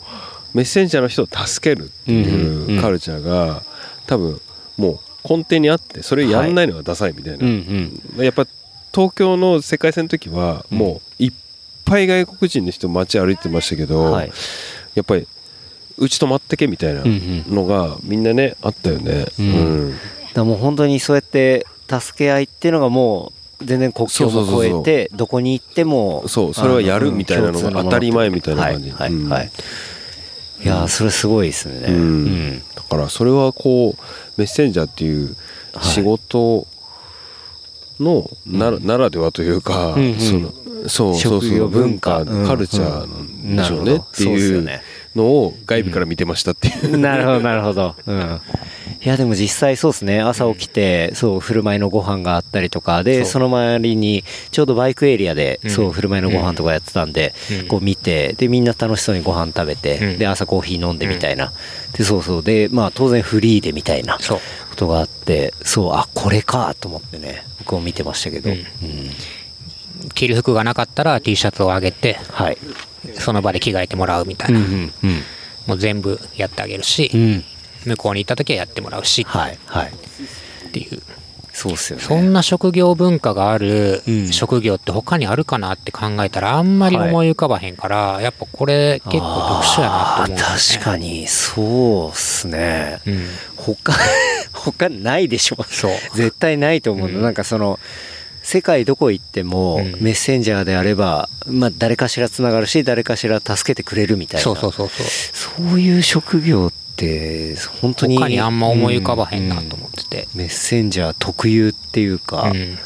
メッセンジャーの人を助けるってうんうんいうカルチャーが、多分もう根底にあってそれやんないのがダサいみたいな、うんうん。やっぱ東京の世界戦の時はもういっぱい外国人の人街歩いてましたけど、はい。やっぱりうち泊まってけみたいなのがみんなねあったよね。うん。うん。だもう本当にそうやって助け合いっていうのがもう全然国境そうそうそうそう。も越えてどこに行ってもそうそれはやるみたいなのが当たり前みたいな感じ。はい。はい、うん。はいいやーそれすごいですね。うん。うん。だからそれはこうメッセンジャーっていう仕事のなら,、ならではというか、そのそうそうそう文文化化、うんカルチャーなんでしょうねなるほどっていうのを外部から見てましたっていう、[laughs] なるほど、なるほど。うん。いや、でも実際そうですね。朝起きて、そう、振る舞いのご飯があったりとか、で、その周りに、ちょうどバイクエリアで、うんそう、振る舞いのご飯とかやってたんで、うんこう見て、で、みんな楽しそうにご飯食べて、うんで、朝コーヒー飲んでみたいな。で、そうそう。で、まあ、当然フリーでみたいなことがあって、そう、あ、これかと思ってね、僕も見てましたけど。ううんん。着る服がなかったら T シャツをあげてはい。その場で着替えてもらうみたいうん、な、うん、もう全部やってあげるし、うん。うん。向こうに行った時はやってもらうしはい、はい。っていう、そうっすよね。そんな職業文化があるうん職業って他にあるかなって考えたらあんまり思い浮かばへんから、やっぱこれ結構特殊やなと思うね確かに、そうっすね。うん他、[laughs] 他ないでしょ。そう絶対ないと思うの。うんなんかその、世界どこ行っても、うん。メッセンジャーであれば、まあ誰かしら繋がるし、誰かしら助けてくれるみたいな。そうそうそうそう。そういう職業って、本当に。他にあんま思い浮かばへんなと思っって。て、メッセンジャー特有っていうか、うん。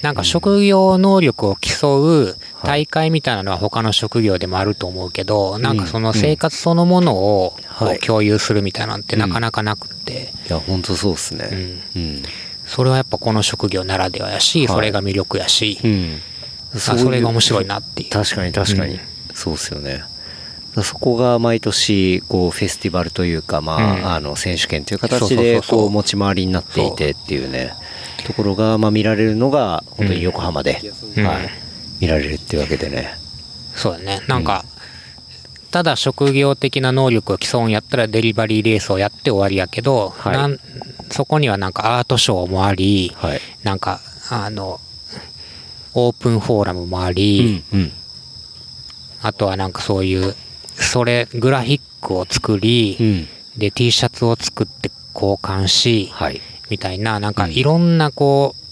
なんか職業能力を競う大会みたいなのは他の職業でもあると思うけど、なんかその生活そのものを共有するみたいなんてなかなかなくって、いや、本当そうっすね。うん。うん。それはやっぱこの職業ならではやし、はい。それが魅力やし、それが面白いなっていう。確かに確かに、うん。そうっすよね。そこが毎年こうフェスティバルというか、まあうん。あの選手権という形でこう持ち回りになっていてっていうね。ところがまあ見られるのが本当に横浜で、うん。はい、見られるっていうわけでね。そうだね。なんか、ただ職業的な能力を競うんやったらデリバリーレースをやって終わりやけど、はい。なんそこにはなんかアートショーもあり、はい。なんか、あの、オープンフォーラムもあり、うんうん。あとはなんかそういう、それ、グラフィックを作り、うん。で、T シャツを作って交換し、はい。みたいな、なんかいろんなこう、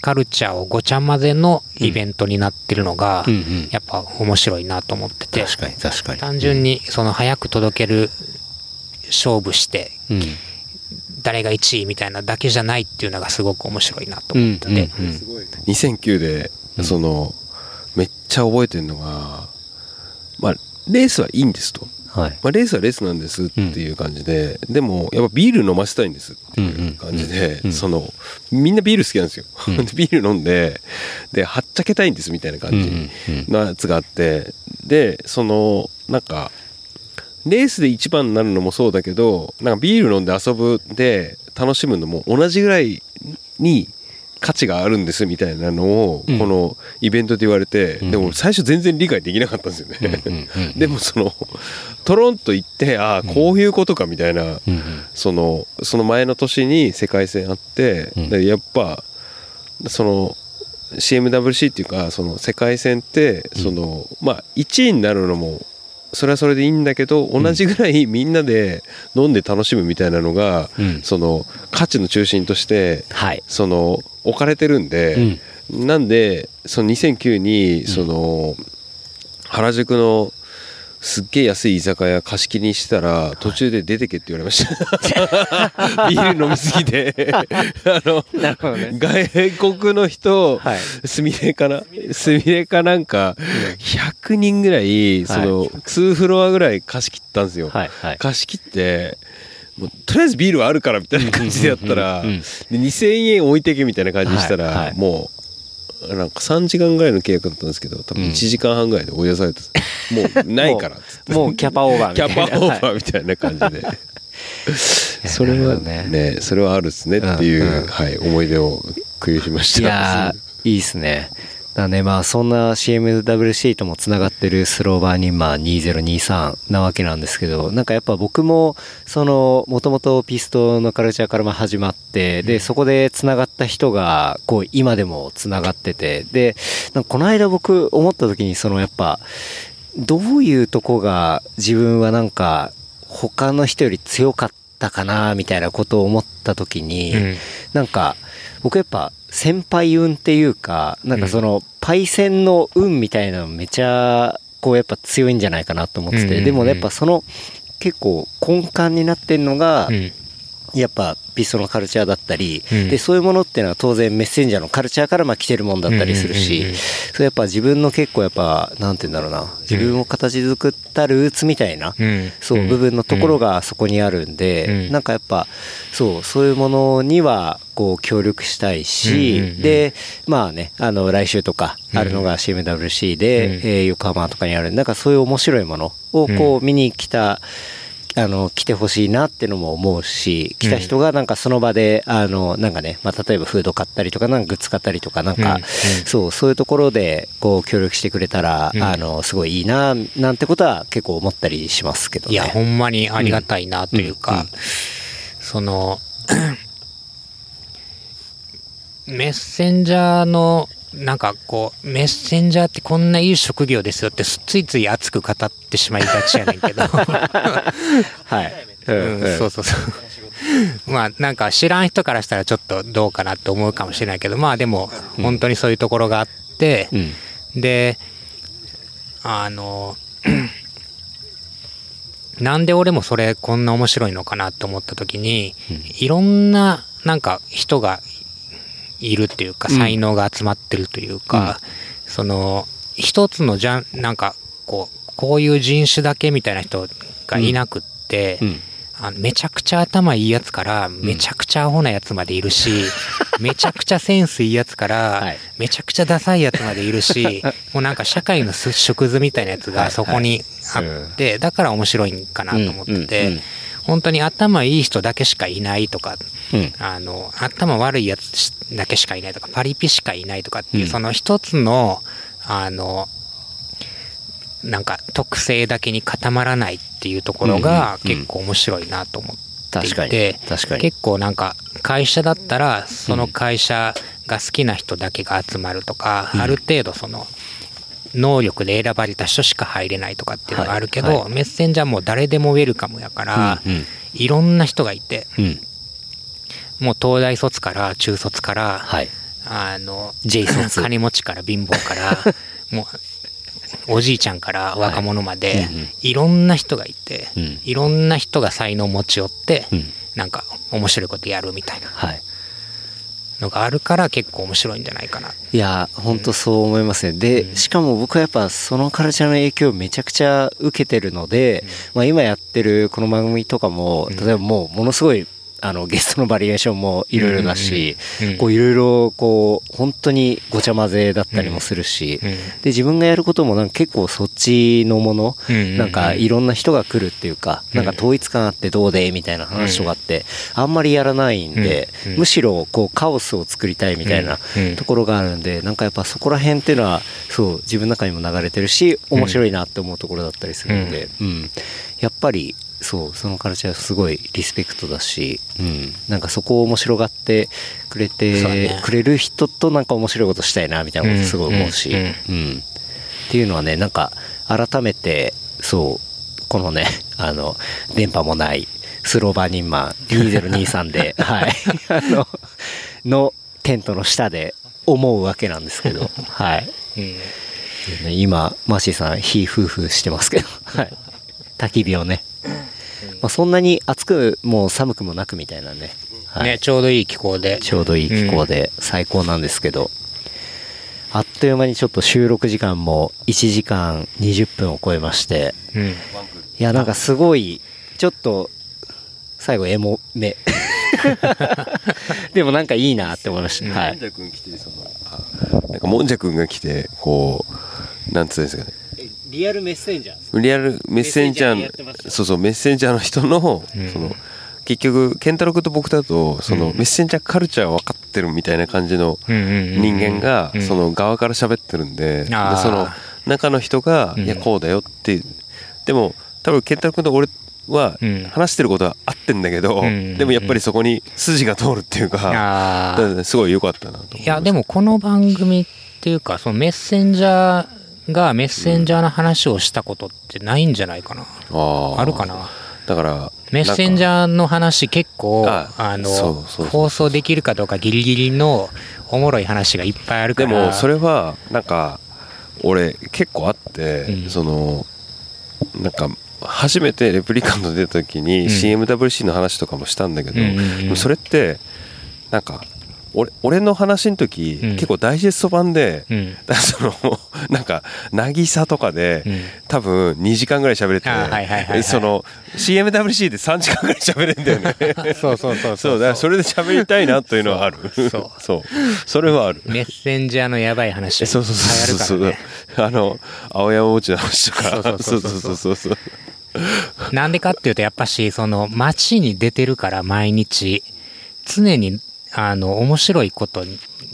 カルチャーをごちゃ混ぜのイベントになってるのが、うんうん。やっぱ面白いなと思ってて、確かに確かに。単純にその早く届ける勝負して、うん。誰が1位みたいなだけじゃないっていうのがすごく面白いなとうん思ってて、うんうん2009でそのめっちゃ覚えてるのがまあレースはいいんですと、はい。まあ、レースはレースなんですっていう感じで、でもやっぱビール飲ませたいんですっていう感じで、うんそのみんなビール好きなんですよ、うん。で [laughs] ビール飲んでではっちゃけたいんですみたいな感じのやつがあってでそのなんかレースで一番になるのもそうだけどなんかビール飲んで遊ぶで楽しむのも同じぐらいに価値があるんですみたいなのをうん。このイベントで言われて、うん。でも最初全然理解できなかったんですよね、[laughs] でもそのトロンと言ってああこういうことかみたいな、そのその前の年に世界戦あって、やっぱその CMWC っていうかその世界戦ってその、まあ1位になるのもそれはそれでいいんだけど同じぐらいみんなで飲んで楽しむみたいなのが、うん。その価値の中心としてはい。その置かれてるんで、なんでその2009にその、原宿のすっげえ安い居酒屋貸し切りにしたら途中で出てけって言われました。[laughs] ビール飲みすぎて。[laughs] あのね。外国の人、はい。すみれかなすみれかなんか100人ぐらいその2フロアぐらい貸し切ったんですよ、はいはい。貸し切ってもうとりあえずビールはあるからみたいな感じでやったらうんうんうんうん。で2000円置いてけみたいな感じにしたら、はいはい。もうなんか3時間ぐらいの契約だったんですけど多分1時間半ぐらいで追い出されて、[laughs] もうないからっつって。もうキャパオーバーみキたいな。ャパオーバーみたいな感じで。[laughs] それはねそれはあるっすねっていう、うんうん。はい、思い出を [laughs] 共有しました。いやーいいっすね。だね、まあそんな CMWC ともつながってるスローバーニンマン2023なわけなんですけど、なんかやっぱ僕も、その、もともとピストのカルチャーからまあ始まって、で、そこでつながった人が、こう今でもつながってて、で、この間僕思った時にそのやっぱ、どういうとこが自分はなんか他の人より強かったかなみたいなことを思った時に、うん。なんか僕やっぱ先輩運っていうかなんかそのパイセンの運みたいなのめちゃこうやっぱ強いんじゃないかなと思ってて、でもやっぱその結構根幹になってんのが、うんやっぱピストのカルチャーだったり、うん。でそういうものっていうのは当然メッセンジャーのカルチャーからまあ来てるもんだったりするし、うんうんうんうん。それやっぱ自分の結構やっぱなんて言うんだろうな自分を形作ったルーツみたいな、うん。そう部分のところがそこにあるんで、うん。なんかやっぱそうそういうものにはこう協力したいし、うんうんうんでまあねあの来週とかあるのが CMWC で、うん。えー横浜とかにあるなんかそういう面白いものをこう見に来た、あの来てほしいなってのも思うし来た人がなんかその場であのなんかね、まあ、例えばフード買ったりとかなんかグッズ買ったりとかなんか、うん。うん。そうそういうところでこう協力してくれたら、うん。あのすごいいいななんてことは結構思ったりしますけどね。いやほんまにありがたいなというか、その [clears throat] メッセンジャーのなんかこうメッセンジャーってこんないい職業ですよってついつい熱く語ってしまいがちやねんけど、[laughs] はい。うん、そうそうそうまあなんか知らん人からしたらちょっとどうかなって思うかもしれないけどまあでも本当にそういうところがあって、うん。であの [clears throat] なんで俺もそれこんな面白いのかなって思った時に、いろんななんか人がいるっていうかうん。才能が集まってるというか、その一つのじゃんなんかこうこういう人種だけみたいな人がいなくって、うん。あのめちゃくちゃ頭いいやつからめちゃくちゃアホなやつまでいるし、[laughs] めちゃくちゃセンスいいやつからはい。めちゃくちゃダサいやつまでいるしもうなんか社会のす縮図みたいなやつがそこにあってだから面白いんかなと思ってうんうんてうん本当に頭いい人だけしかいないとかうん。あの頭悪いやつだけしかいないとかパリピしかいないとかっていう、うんその一つのあのなんか特性だけに固まらないっていうところが結構面白いなと思っていて、。結構なんか会社だったらその会社が好きな人だけが集まるとか、うんある程度その能力で選ばれた人しか入れないとかっていうのがあるけど、はいはメッセンジャーも誰でもウェルカムやから、うんうんいろんな人がいてうん。もう東大卒から中卒から、はい。あの J 卒金持ちから貧乏から [laughs] もうおじいちゃんから若者まで、はいうんうんいろんな人がいて、うんいろんな人が才能を持ち寄って、うん。なんか面白いことやるみたいなはい。のがあるから結構面白いんじゃないかな。いや、本当そう思いますね。で、しかも僕はやっぱそのカルチャーの影響をめちゃくちゃ受けてるので、まあ今やってるこの番組とかも、うん例えばもうものすごい、あの、ゲストのバリエーションもいろいろだし、こういろいろこう、本当にごちゃ混ぜだったりもするし、うんで、自分がやることもなんか結構そっちのもの、なんかいろんな人が来るっていうか、なんか統一感あってどうでみたいな話とかって、あんまりやらないんで、むしろこうカオスを作りたいみたいなところがあるんで、なんかやっぱそこら辺っていうのは、そう、自分の中にも流れてるし、面白いなって思うところだったりするんで、うん。やっぱり、そう、そのカルチャーすごいリスペクトだし、うん。なんかそこを面白がってくれて、ねくれる人となんか面白いことしたいなみたいなことすごい思うし、うんうん。っていうのはね、なんか改めて、そう、このね、[laughs] あの、電波もない、スローバーニンマン2023で、[laughs] はい、あの、のテントの下で思うわけなんですけど、[laughs] はい。今、マーシーさん、火夫婦してますけど、はい。焚き火をね。まあ、そんなに暑くも寒くもなくみたいなね。はいね、ちょうどいい気候で。ちょうどいい気候で最高なんですけど、あっという間にちょっと収録時間も1時間20分を超えまして、うん。いや、なんかすごい、ちょっと、最後エモめ。[laughs] でもなんかいいなって思いました。はい。君来てそのあなんかもんじゃくんが来てこうなんつうんですかねリアルメッセンジャー。リアルメッセンジャーそうそうメッセンジャーの人の、うん。その結局健太郎君と僕だとその、うん。メッセンジャーカルチャー分かってるみたいな感じの人間が、うん。その側から喋ってるんで,、でその中の人が、うん。いやこうだよっていう。でも多分健太郎君と俺はうん。話してることは合ってんだけど、うんでもやっぱりそこに筋が通るっていうか、すごい良かったなと思いやでもこの番組っていうかそのメッセンジャーがメッセンジャーの話をしたことってないんじゃないかな、あーあるかな。だからメッセンジャーの話結構ああの放送できるかどうかギリギリのおもろい話がいっぱいあるかでらもそれはなんか俺結構あって、うん。そのなんか初めてレプリカント出た時にん。CMWC の話とかもしたんだけど、うんそれってなんか俺俺の話の時、うん。結構ダイジェスト版で、うん。そ [laughs] のなんか渚とかで、うん。多分2時間ぐらい喋れて、その CMWC で3時間ぐらい喋れんだよね。そうそうそうそう。だからそれで喋りたいなというのはある。そうそうそ [laughs] れはある。メッセンジャーのやばい話。えそうそうそうそう。ね。[laughs] あの青山落ちの話とか。そうそうそう。そうそうそうそう。なんでかっていうとやっぱしその街に出てるから毎日。常にあの面白いこと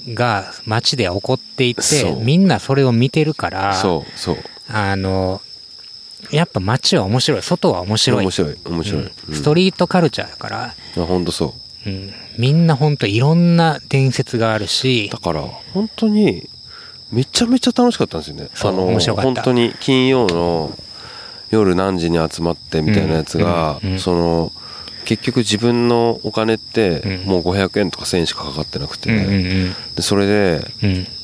が街で起こっていてみんなそれを見てるからそうそう。あのやっぱ街は面白い。外は面白い。面白い面白い、うん。ストリートカルチャーだから、うん、本当そう。ん、みんな本当いろんな伝説があるしうだから本当にめちゃめちゃ楽しかったんですよね。あの面白かった。本当に金曜の夜何時に集まってみたいなやつが、うんうんうん。その結局自分のお金ってうん。もう500円とか1000円しかかかってなくて、でそれで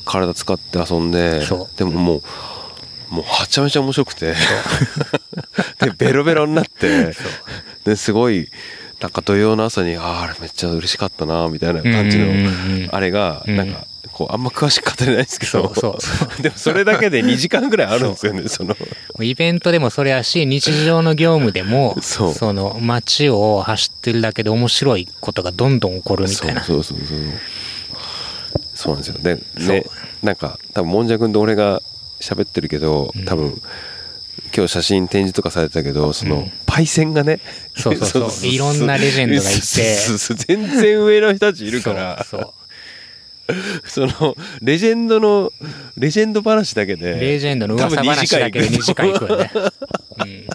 体使って遊んででももうもうはちゃめちゃ面白くて。[laughs] でベロベロになって。ですごいなんか土曜の朝にあああれめっちゃ嬉しかったなみたいな感じのあれがうん。なんかこうあんま詳しく語れないですけど。そうそう。[laughs] でもそれだけで2時間ぐらいあるんですよね [laughs] その。イベントでもそれやし日常の業務でもそう。の街を走ってるだけで面白いことがどんどん起こるみたいな。そうそうそうそう。そうなんですよ。でねなんか多分もんじゃくんと俺が喋ってるけど多分今日写真展示とかされてたけどその、うん。パイセンがね [laughs] そうそうそう。いろんなレジェンドがいて。全然上の人たちいるから。そう [laughs] そのレジェンドのレジェンド話だけでレジェンドの噂話だけで2時間いく。ね、うん、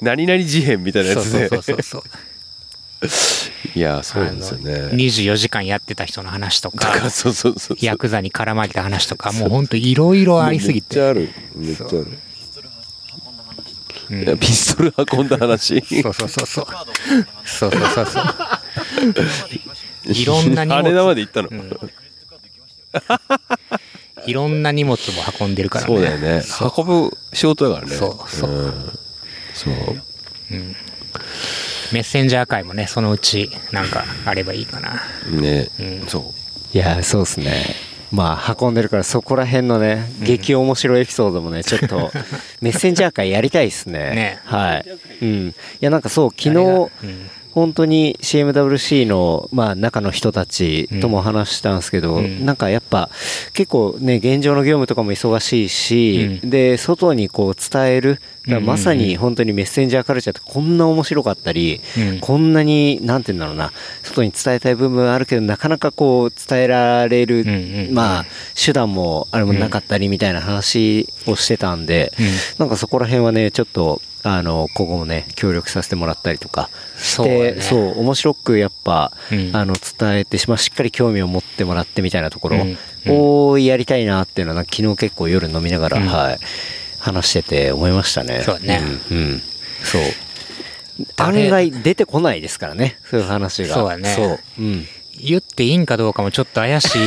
何々事変みたいなやつでそうそうそうそう [laughs] いやそうなんですよね。24時間やってた人の話とか [laughs] そうそうそうヤクザに絡まれた話とかもうほんといろいろありすぎて。めっちゃある。めっちゃある。う。ん、ピストル運んだ話。そうそうそうそう。そうそうそうそう。いろんな荷物。あれまで行ったの、うん。[laughs] いろんな荷物も運んでるからね。そうだよね。運ぶ仕事だからね。そうそう。んそう。メッセンジャー会もねそのうちなんかあればいいかな。ね、うん。そいやそうですね。まあ運んでるからそこら辺のね激面白いエピソードもねちょっと [laughs] メッセンジャー会やりたいですね。ね。はい。うん。いやなんかそう昨日うん本当に CMWC の、まあ、中の人たちとも話したんですけど、うん。なんかやっぱ結構ね現状の業務とかも忙しいし、うん。で外にこう伝えるまさに本当にメッセンジャーカルチャーってこんな面白かったり、うん。こんなになんて言うんだろうな外に伝えたい部分あるけどなかなかこう伝えられる、うんうんうん。まあ手段もあれもなかったりみたいな話をしてたんで、うん。なんかそこら辺はねちょっとあのここもね協力させてもらったりとか。してそうだねそう面白くやっぱ、うん。あの伝えてしまあしっかり興味を持ってもらってみたいなところうん。をやりたいなっていうのは昨日結構夜飲みながら、うん。はい。話してて思いましたね。そうね。うん、うん。そう。誰案外出てこないですからねそういう話が。そうだね。そう、うん、言っていいんかどうかもちょっと怪しい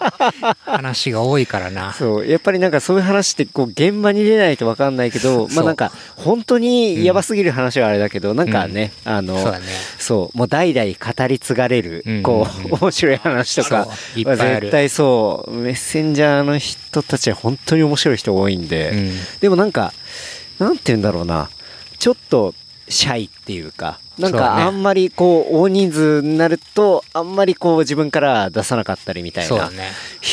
[laughs] 話が多いからな。そう。やっぱりなんかそういう話ってこう現場に出ないと分かんないけどまあなんか本当にやばすぎる話はあれだけど、なんかね、あのそうだね。そう。もう代々語り継がれる、うん。こうん。う面白い話とか。そう。いっぱいある。絶対そう。メッセンジャーの人たちは本当に面白い人多いんで、うん。でもなんかなんて言うんだろうな。ちょっとシャイっっていうか、なんかあんまりこう、大人数になると、あんまりこう自分から出さなかったりみたいな。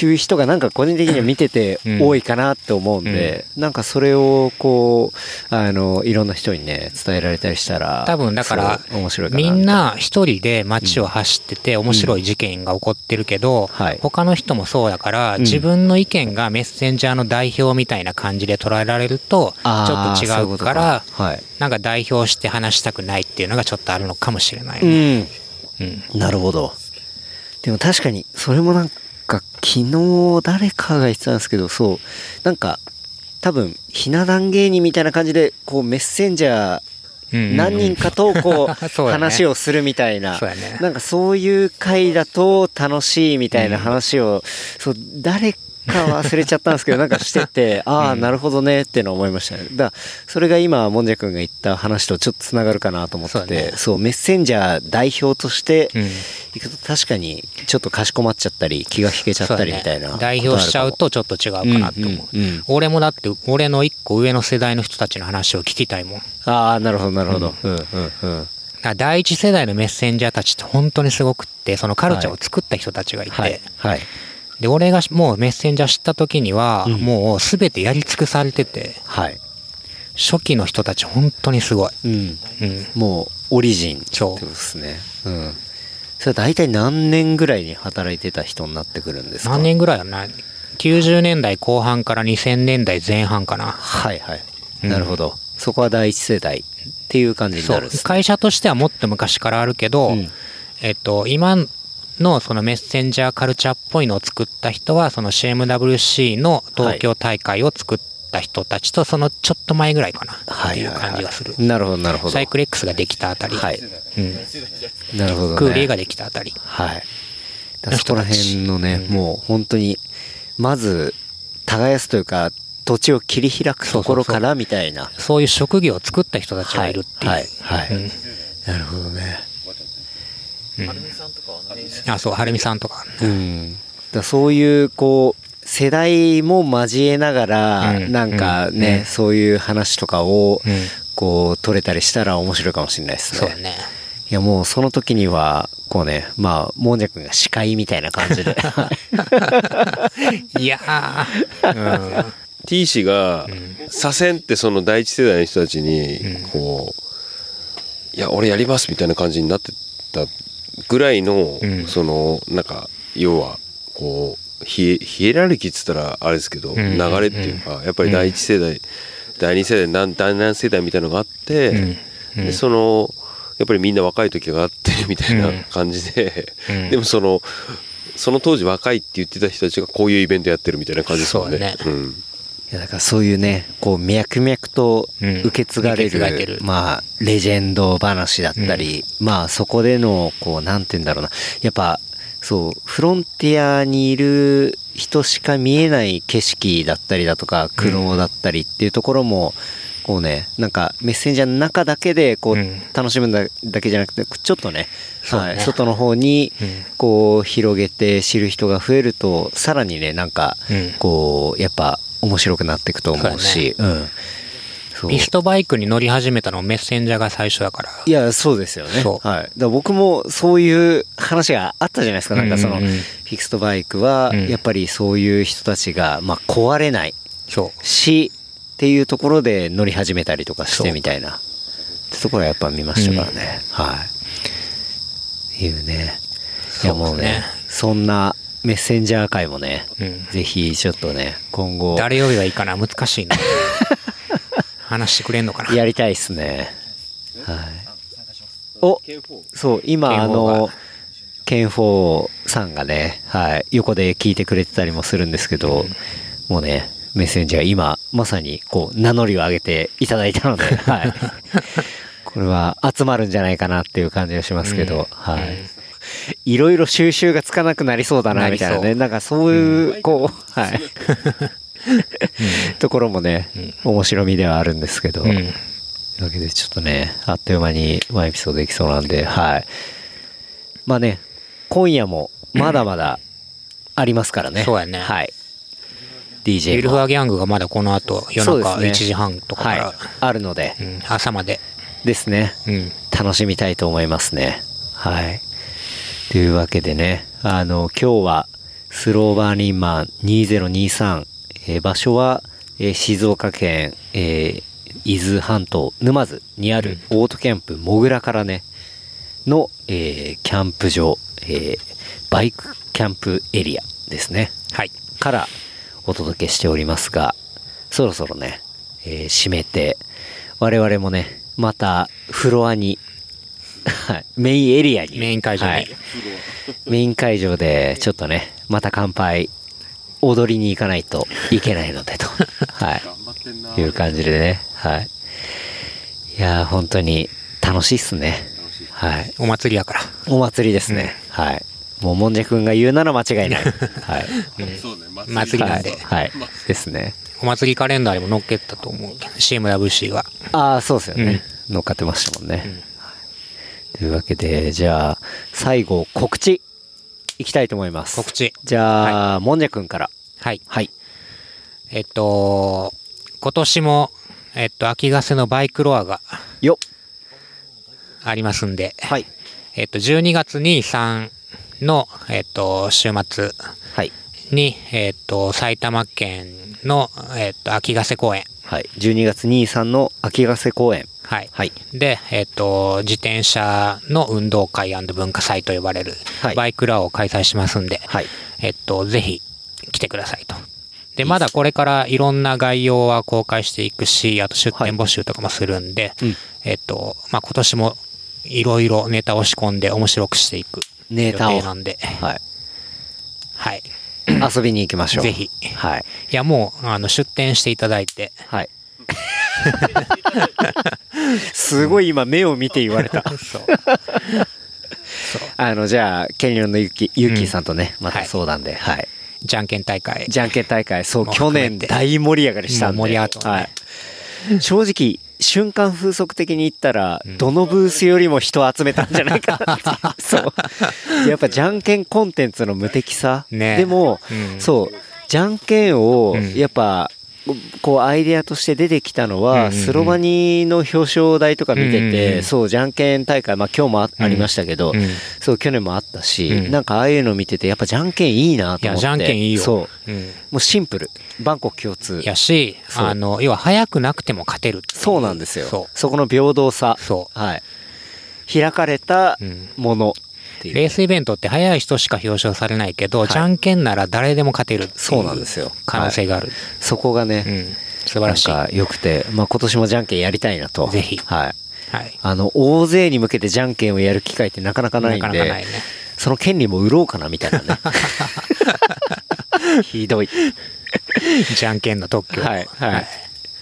いう人がなんか個人的には見ててう [clears throat] ん多いかなって思うんで、なんかそれをこう、あの、いろんな人にね、伝えられたりしたら、多分だから面白いみんな一人で街を走ってて面白い事件が起こってるけど、はい。他の人もそうだから、ん。自分の意見がメッセンジャーの代表みたいな感じで捉えられるとちょっと違うから。なんか代表して話したくないっていうのがちょっとあるのかもしれない、うん。うん。なるほど。でも確かに、それもなんか、昨日誰かが言ってたんですけど、そう、なんか、多分、ひな壇芸人みたいな感じで、こう、メッセンジャー、うん何人かとこう [laughs] 話をするみたいな。なんかそういう回だと楽しいみたいな話を、そう誰か忘れちゃったんですけどなんかしてて [laughs] ああなるほどねっていうのは思いましたね。だそれが今もんじゃくんが言った話とちょっとつながるかなと思ってそうメッセンジャー代表としてうん。行くと確かにちょっとかしこまっちゃったり気が引けちゃったりみたいな代表しちゃうとちょっと違うかなと思う,、俺もだって俺の一個上の世代の人たちの話を聞きたいもん。ああなるほどなるほど。うん。うんうんら第一世代のメッセンジャーたちって本当にすごくってそのカルチャーを作った人たちがいて、はいはいで俺がもうメッセンジャー知った時には、うん。もう全てやり尽くされててはい。初期の人たち本当にすごい、うん。うん、もうオリジン。ってそうことですね。うん。それは大体何年ぐらいに働いてた人になってくるんですか？何年ぐらいだな？90年代後半から2000年代前半かな。はいはい、うん。なるほど。そこは第一世代っていう感じになるんですね。会社としてはもっと昔からあるけど、うん。えっと、今のそのメッセンジャーカルチャーっぽいのを作った人はその CMWC の東京大会を作った人たちとそのちょっっと前ぐらいかなっていう感じがする、なるほどなるほど。サイクル X ができたあたり、はい。うん、なるほど、ね、クーリーができたあたり。はい。そこら辺のね、もう本当にまず耕すというか土地を切り開くところからみたいな。そういう職業を作った人たちがいるっていう、はいはい、はい。うん。なるほどねあそうはるみさんとか。うん。だそういうこう世代も交えながら、うん。なんかうん。ね、うん。そういう話とかをうん。こう取れたりしたら面白いかもしれないですね。そうだね。いやもうその時にはこうねまあもんじゃくんが司会みたいな感じで。いやー、T 氏が左遷ってその第一世代の人たちにうん。こういや俺やりますみたいな感じになってたぐらいのうん。そのなんか要はこうヒエヒエラルキーっつったらあれですけどん。流れっていうかやっぱり第一世代第二世代第何世代みたいなのがあってでそのやっぱりみんな若い時があってみたいな感じでうん。でもそのその当時若いって言ってた人たちがこういうイベントやってるみたいな感じですもんね。そううん。いやだからそういうねこう脈々とうん。受け継がれる,、受け継がれてる。まあレジェンド話だったり、まあそこでのこうなんて言うんだろうな。やっぱそうフロンティアにいる人しか見えない景色だったりだとか苦労だったりっていうところも、こうねなんかメッセンジャーの中だけでこう、うん。楽しむんだだけじゃなくてちょっとね。はい、外の方にうん。こう広げて知る人が増えるとさらにねなんかうん。こうやっぱ面白くなっていくと思うしうん。そう。ピストバイクに乗り始めたのメッセンジャーが最初だから。いやそうですよね。はい、だ僕もそういう話があったじゃないですか。なんかその、うん。うんうんフィクストバイクはうん。やっぱりそういう人たちが、まあ、壊れない。しっていうところで乗り始めたりとかしてみたいな。ってところはやっぱ見ましたからね、はい。いうね。いやもうねそんなメッセンジャー界もね、うん。ぜひちょっとね今後。誰呼べばいいかな？難しいな。[laughs] 話してくれんのかな？やりたいっすね。はい。おそう今あのがケンフォーさんがね、はい、横で聞いてくれてたりもするんですけど、もうねメッセンジャー今まさにこう名乗りを上げていただいたので、[laughs] はい、これは集まるんじゃないかなっていう感じがしますけど、はい、いろいろ収集がつかなくなりそうだなみたいなね。なんかそういうこう、はい。ところもね、面白みではあるんですけど、うん。というわけでちょっとねあっという間にワンエピソードできそうなんではい。まあね今夜もまだまだありますからね。そうやね。はい。ウ DJ も。ィルファーギャングがまだこの後夜中そうですね。1時半とかから、はい、あるので、うん、朝まで。ですね。うん。楽しみたいと思いますね。はい。というわけでね、あの、今日は、スローバーニンマン2023、えー場所は、えー静岡県、えー伊豆半島沼津にあるオートキャンプもぐらからね、の、えーキャンプ場、えーバイクキャンプエリアですね。はい。からお届けしておりますが、そろそろね、えー閉めて、我々もね、またフロアに、はいメインエリアに、メイン会場にはいメイン会場で、ちょっとね、また乾杯、踊りに行かないといけないのでと、[laughs] はい、いう感じでね、はい。いやー、本当に楽しいっすね。はい。お祭りやから。お祭りですね。はい。もう、もんじゃくんが言うなら間違いない。[laughs] はい。そうね祭りなんで。はい。ですね。お祭りカレンダーにも載っけたと思う CMWC が。ああ、そうですよね。乗っかってましたもんね。はいというわけで、じゃあ、最後、告知、いきたいと思います。告知。じゃあ、もんじゃくんから。はい。はい。えっと、今年も、えっと、秋ヶ瀬のバイクロアがよありますんで、はい。えっと、12月2、3の、えっと、週末はい。に、えっと、埼玉県の、えっと、秋ヶ瀬公園。はい。12月2、3の秋ヶ瀬公園。はい。はい。で、えっと、自転車の運動会文化祭と呼ばれるはいバイクラを開催しますんで、はい。えっと、ぜひ来てくださいと。で、まだこれからいろんな概要は公開していくし、あと出店募集とかもするんで、うんえっと、まあ、今年もいろいろネタを仕込んで面白くしていく予ネタを定なんで、はい。はい。[clears throat] 遊びに行きましょう。ぜひ。はい。いや、もう、あの、出店していただいて、はい。[laughs] すごい今目を見て言われた。[laughs] そう。あの、じゃあ、ケニオンのゆき、ゆうきーさんとね、またはい相談で、はい。じゃんけん大会。じゃんけん大会、そう、去年大盛り上がりしたんで。盛り上がったはい。正直、瞬間風速的に言ったら、どのブースよりも人を集めたんじゃないかな。っていうそう。やっぱじゃんけんコンテンツの無敵さ。ね。でも、うん。そう、じゃんけんを、うん。やっぱ、こうアイデアとして出てきたのは、スロバニの表彰台とか見てて、そう、じゃんけん大会、まあ今日もあ,、ありましたけど、うんそう、去年もあったし、うんなんかああいうの見てて、やっぱじゃんけんいいなと思って。いや、じゃんけんいいよ。そう。うん。もうシンプル。万国共通。やし、あの、要は早くなくても勝てるそうなんですよ。そそこの平等さ。そうはい。開かれたうんものっていう。レースイベントって早い人しか表彰されないけど、いじゃんけんなら誰でも勝てるそうなんですよ可能性がある。そこがね、うん。素晴らしい。はなんか良くて、まあ今年もじゃんけんやりたいなと。ぜひはい。い。あの、大勢に向けてじゃんけんをやる機会ってなかなかないんで、なかなかないね。その権利も売ろうかなみたいなね。[laughs] ひどい。じゃんけんの特許。はい、はい。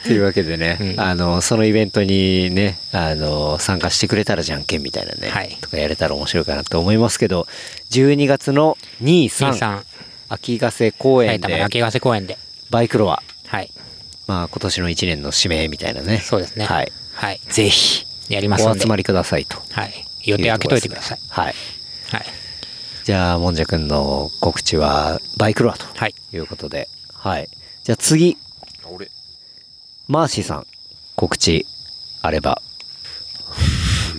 というわけでね、うんあの、そのイベントにね、あの、参加してくれたらじゃんけんみたいなね、はいとかやれたら面白いかなと思いますけど、12月の2、2、3、3、秋ヶ瀬公園で秋ヶ瀬公園で。バイクロア、はい。まあ今年の1年の指名みたいなね、そうですね。はい。はい。ぜひ、やります。お集まりくださいと。はい。予定開けといてください。はい。はい。じゃあ、もんじゃくんの告知は、バイクロアとはい。いうことで、はい。じゃあ次、俺マーシーさん、告知あれば。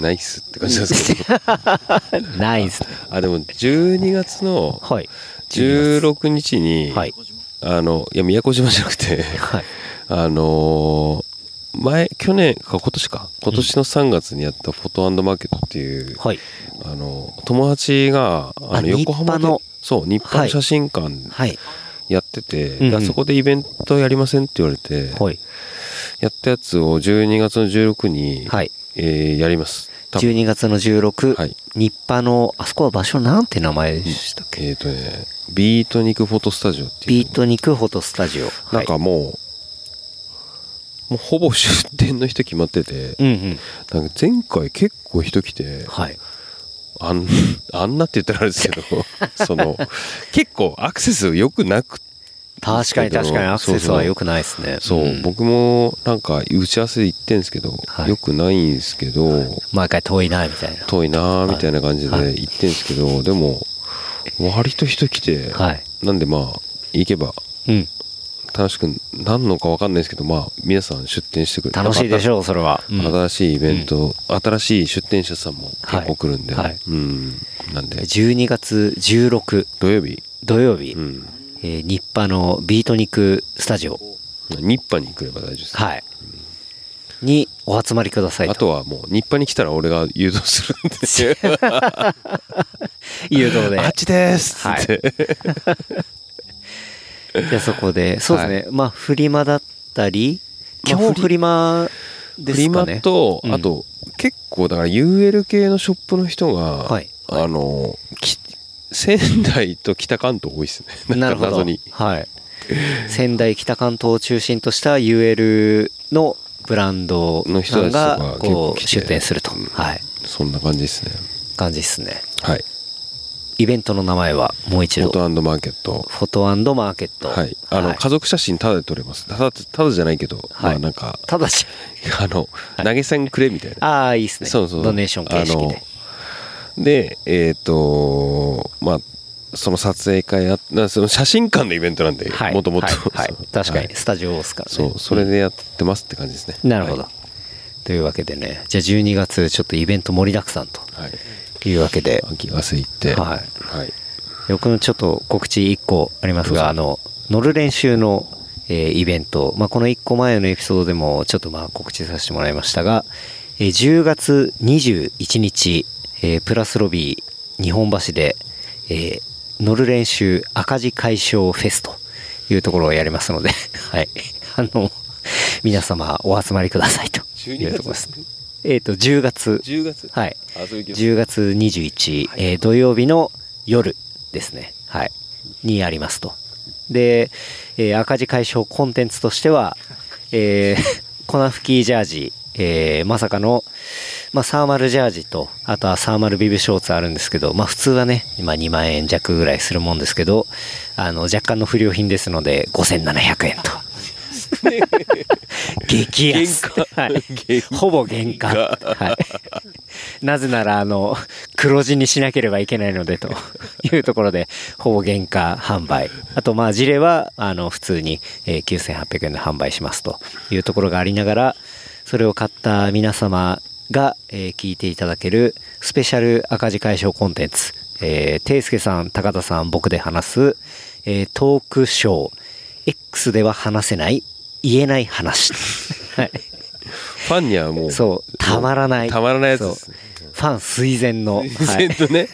ナイスって感じなんですけど [laughs] ナイス。あでも12月のはい。16日に、はい。あのいや宮古島じゃなくてはい。[laughs] あのー前去年か今年か今年の3月にやったフォトマーケットっていう、はい。あの友達がああの横浜の？そう日派の写真館はい。やってて、あそこでイベントやりませんって言われて、はい。やったやつを12月の16に、はい。えーやります多分12月の16、はい日派の、あそこは場所なんて名前でしたっけ、えっ、とねビートニクフォトスタジオっていうビート肉フォトスタジオ。なんかもう、もうほぼ出店の人決まってて、うんうん。なんか前回結構人来て、はい。あんあんなって言ったらあれですけど、[laughs] その、結構アクセス良くなく確かに確かにアクセスは良くないですね。そう、ん。僕もなんか打ち合わせで言ってんですけど、はい。良くないんですけど、毎回遠いな、みたいな。遠いなーみたいな感じではい。言ってんですけど、でも、割と人来て、はい。なんでまあ、行けば、うん。楽しくなんのかわかんないですけどまあ皆さん出店してくれて楽しいでしょう、それは。うん。新しいイベント、新しい出店者さんも結構来るんで、うん。なんで。12月16土曜日、土曜日、うん、えー日波のビートニクスタジオ、日波に来れば大丈夫です、はい、にお集まりくださいと。あとはもう日波に来たら俺が誘導するんで。いうことで。あっちです。はい。って、じゃあそこで、そうですね、まあ、フリマだったり、基本フリマでフリマすかね。と、うん。あと結構だから UL 系のショップの人が、はい。あのき仙台と北関東多いですね。[laughs] なるほど。はい。仙台北関東を中心とした UL のブランドの人たちがこう出店すると、うん。はい、そんな感じですね。感じですね。はい。イベントの名前はもう一度。フォトマーケット。フォトマーケット。はい。あの、はい。家族写真タダで撮れます。ただただじゃないけど、はい。まあなんかただし、[laughs] あの、投げ銭くれみたいな。ああ、いいですね。そうそうドネーション形式で。でえっ、とまあその撮影会やなその写真館のイベントなんではい。もともと。はい。はい。[laughs] 確かに、はい。スタジオですからね。そう。それでやってますって感じですね。なるほど。はというわけでね、じゃあ12月ちょっとイベント盛りだくさんとい、うわけで、秋ヶ瀬行って。はい。はい。僕のちょっと告知1個ありますが、あの、乗る練習の、えーイベント、まあ、この1個前のエピソードでもちょっとまあ告知させてもらいましたが、えー10月21日、えープラスロビー日本橋で、えー乗る練習赤字解消フェスというところをやりますので、[laughs] はい。[laughs] あの、皆様お集まりくださいというところです。えっ、と、10月、10月はい。遊び行きます10月21、えー土曜日の夜ですね。はい。にやりますと。で、えー赤字解消コンテンツとしては、えー粉吹きジャージ、えーまさかの、まあ、サーマルジャージと、あとはサーマルビブショーツあるんですけど、まあ、普通はね、今2万円弱ぐらいするもんですけど、あの、若干の不良品ですので、5700円と。[laughs] 激安。はいほぼ原価。はい。なぜなら、あの、黒字にしなければいけないので、というところで、ほぼ原価販売。あと、まあ、事例は、あの、普通に、えー9800円で販売しますというところがありながら、それを買った皆様が、えー聞いていただけるスペシャル赤字解消コンテンツ、えー、ていすけさん、高田さん、僕で話す、えートークショー、X では話せない、言えない話。[laughs] はい。ファンにはもうそう、たまらない。たまらないやつですそうファン垂涎の、はい自然とね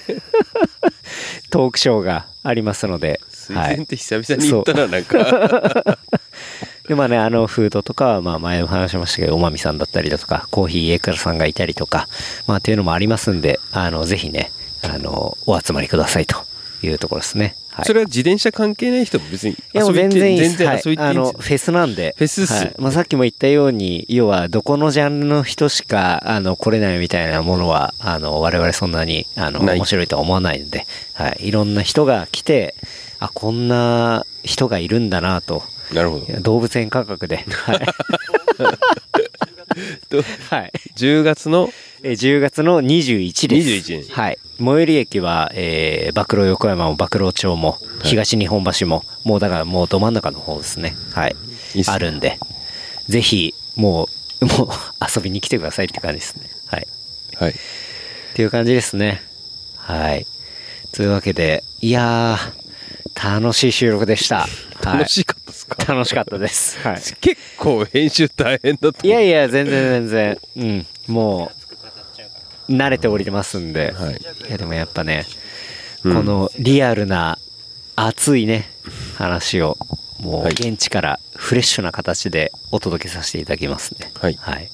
トークショーがありますので、水はい。前って久々に言ったらなんか [laughs] で、まあね、あの、フードとかは、まあ前も話しましたけど、おまみさんだったりだとか、コーヒー家倉さんがいたりとか、まあっていうのもありますんで、あの、ぜひね、あの、お集まりくださいというところですね。はい。それは自転車関係ない人も別にいやもう全遊び行って然いいです。全然はいいあの、フェスなんで。フェスっすはいまあ、さっきも言ったように、要は、どこのジャンルの人しか、あの、来れないみたいなものは、あの、我々そんなに、あの、面白いとは思わないんで、はい。いろんな人が来て、あ、こんな人がいるんだなと。なるほど動物園価格で。はい。[laughs] とはい。10月の？えー10月の21です。21日はい。最寄り駅は、えー、馬黒横山も馬黒町も、東日本橋も、もうだからもうど真ん中の方ですね。はい。あるんで、ぜひ、もう、[laughs] もう遊びに来てくださいって感じですね。はい。はいっていう感じですね。はい。というわけで、いやー、楽しい収録でした。はい楽しかったですか、楽しかったです。はい。結構編集大変だったいやいや、全然全然。うん。もう、慣れておりますんで。はいいや、でもやっぱね、うんこのリアルな、熱いね、話を、もうはい現地からフレッシュな形でお届けさせていただきますね。はいはい。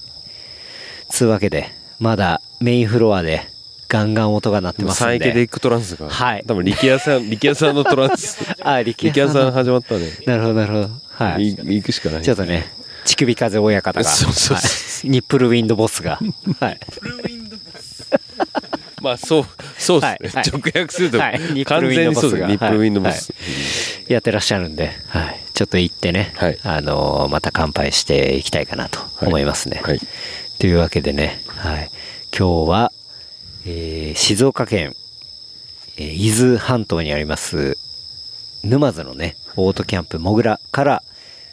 つうわけで、まだメインフロアでガンガン音が鳴ってますんで。サイケデリックトランスが。はい。多分力也さん [laughs] 力也さんのトランス。あ、力力也さん也さん。始まったね。なるほど、なるほど。はい。い行くしかない。ちょっとね、乳首風親方が、そうそうそう。はい。ニップルウィンドボスが、はい。まあそうそうですね、直訳すると完全にそうですニップルウィンドボス、やってらっしゃるんで、はい。ちょっと行ってね、はい。あのーまた乾杯していきたいかなと思いますね。はい。というわけでね、はい。今日は、えー静岡県、えー伊豆半島にあります、沼津のね、オートキャンプもぐらから、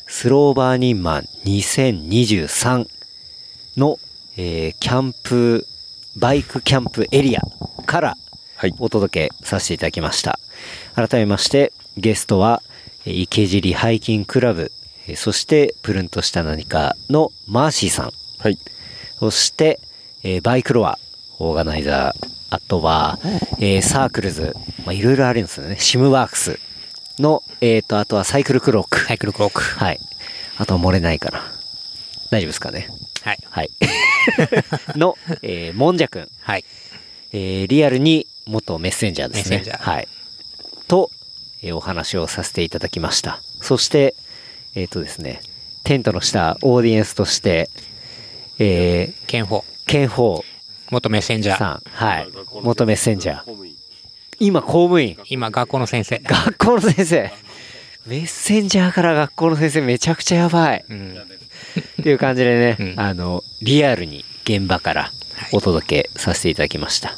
スローバーニンマン2023の、えーキャンプ、バイクキャンプエリアからはい。お届けさせていただきました。改めまして、ゲストは、えー池尻ハイキングクラブ、えーそして、プルンとした何かのマーシーさん、はい。そして、えーバイクロア、オーガナイザー、あとは、えーサークルズ、まあ、いろいろあるんですよね。シムワークスの、えっ、と、あとはサイクルクロック。サイクルクロック。はい。あとは漏れないかな。大丈夫ですかね。はい。はい。[laughs] の、えー、もんじゃくん。はい。えーリアルに元メッセンジャーですね。メッセンジャーはい。と、えーお話をさせていただきました。そして、えっ、とですね、テントの下、オーディエンスとして、えー、ケンフォー。ケンフォー元メッセンジャー。さん、はい。元メッセンジャー。今、公務員。今、学校の先生。学校の先生。メッセンジャーから学校の先生めちゃくちゃやばい。うん。っていう感じでね、うんあの、リアルに現場からお届けさせていただきました。い、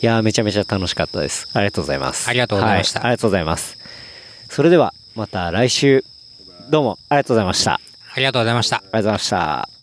やー、めちゃめちゃ楽しかったです。ありがとうございます。ありがとうございましたはありがとうございます。それでは、また来週、どうもありがとうございました。ありありがとうございました。がとうございました。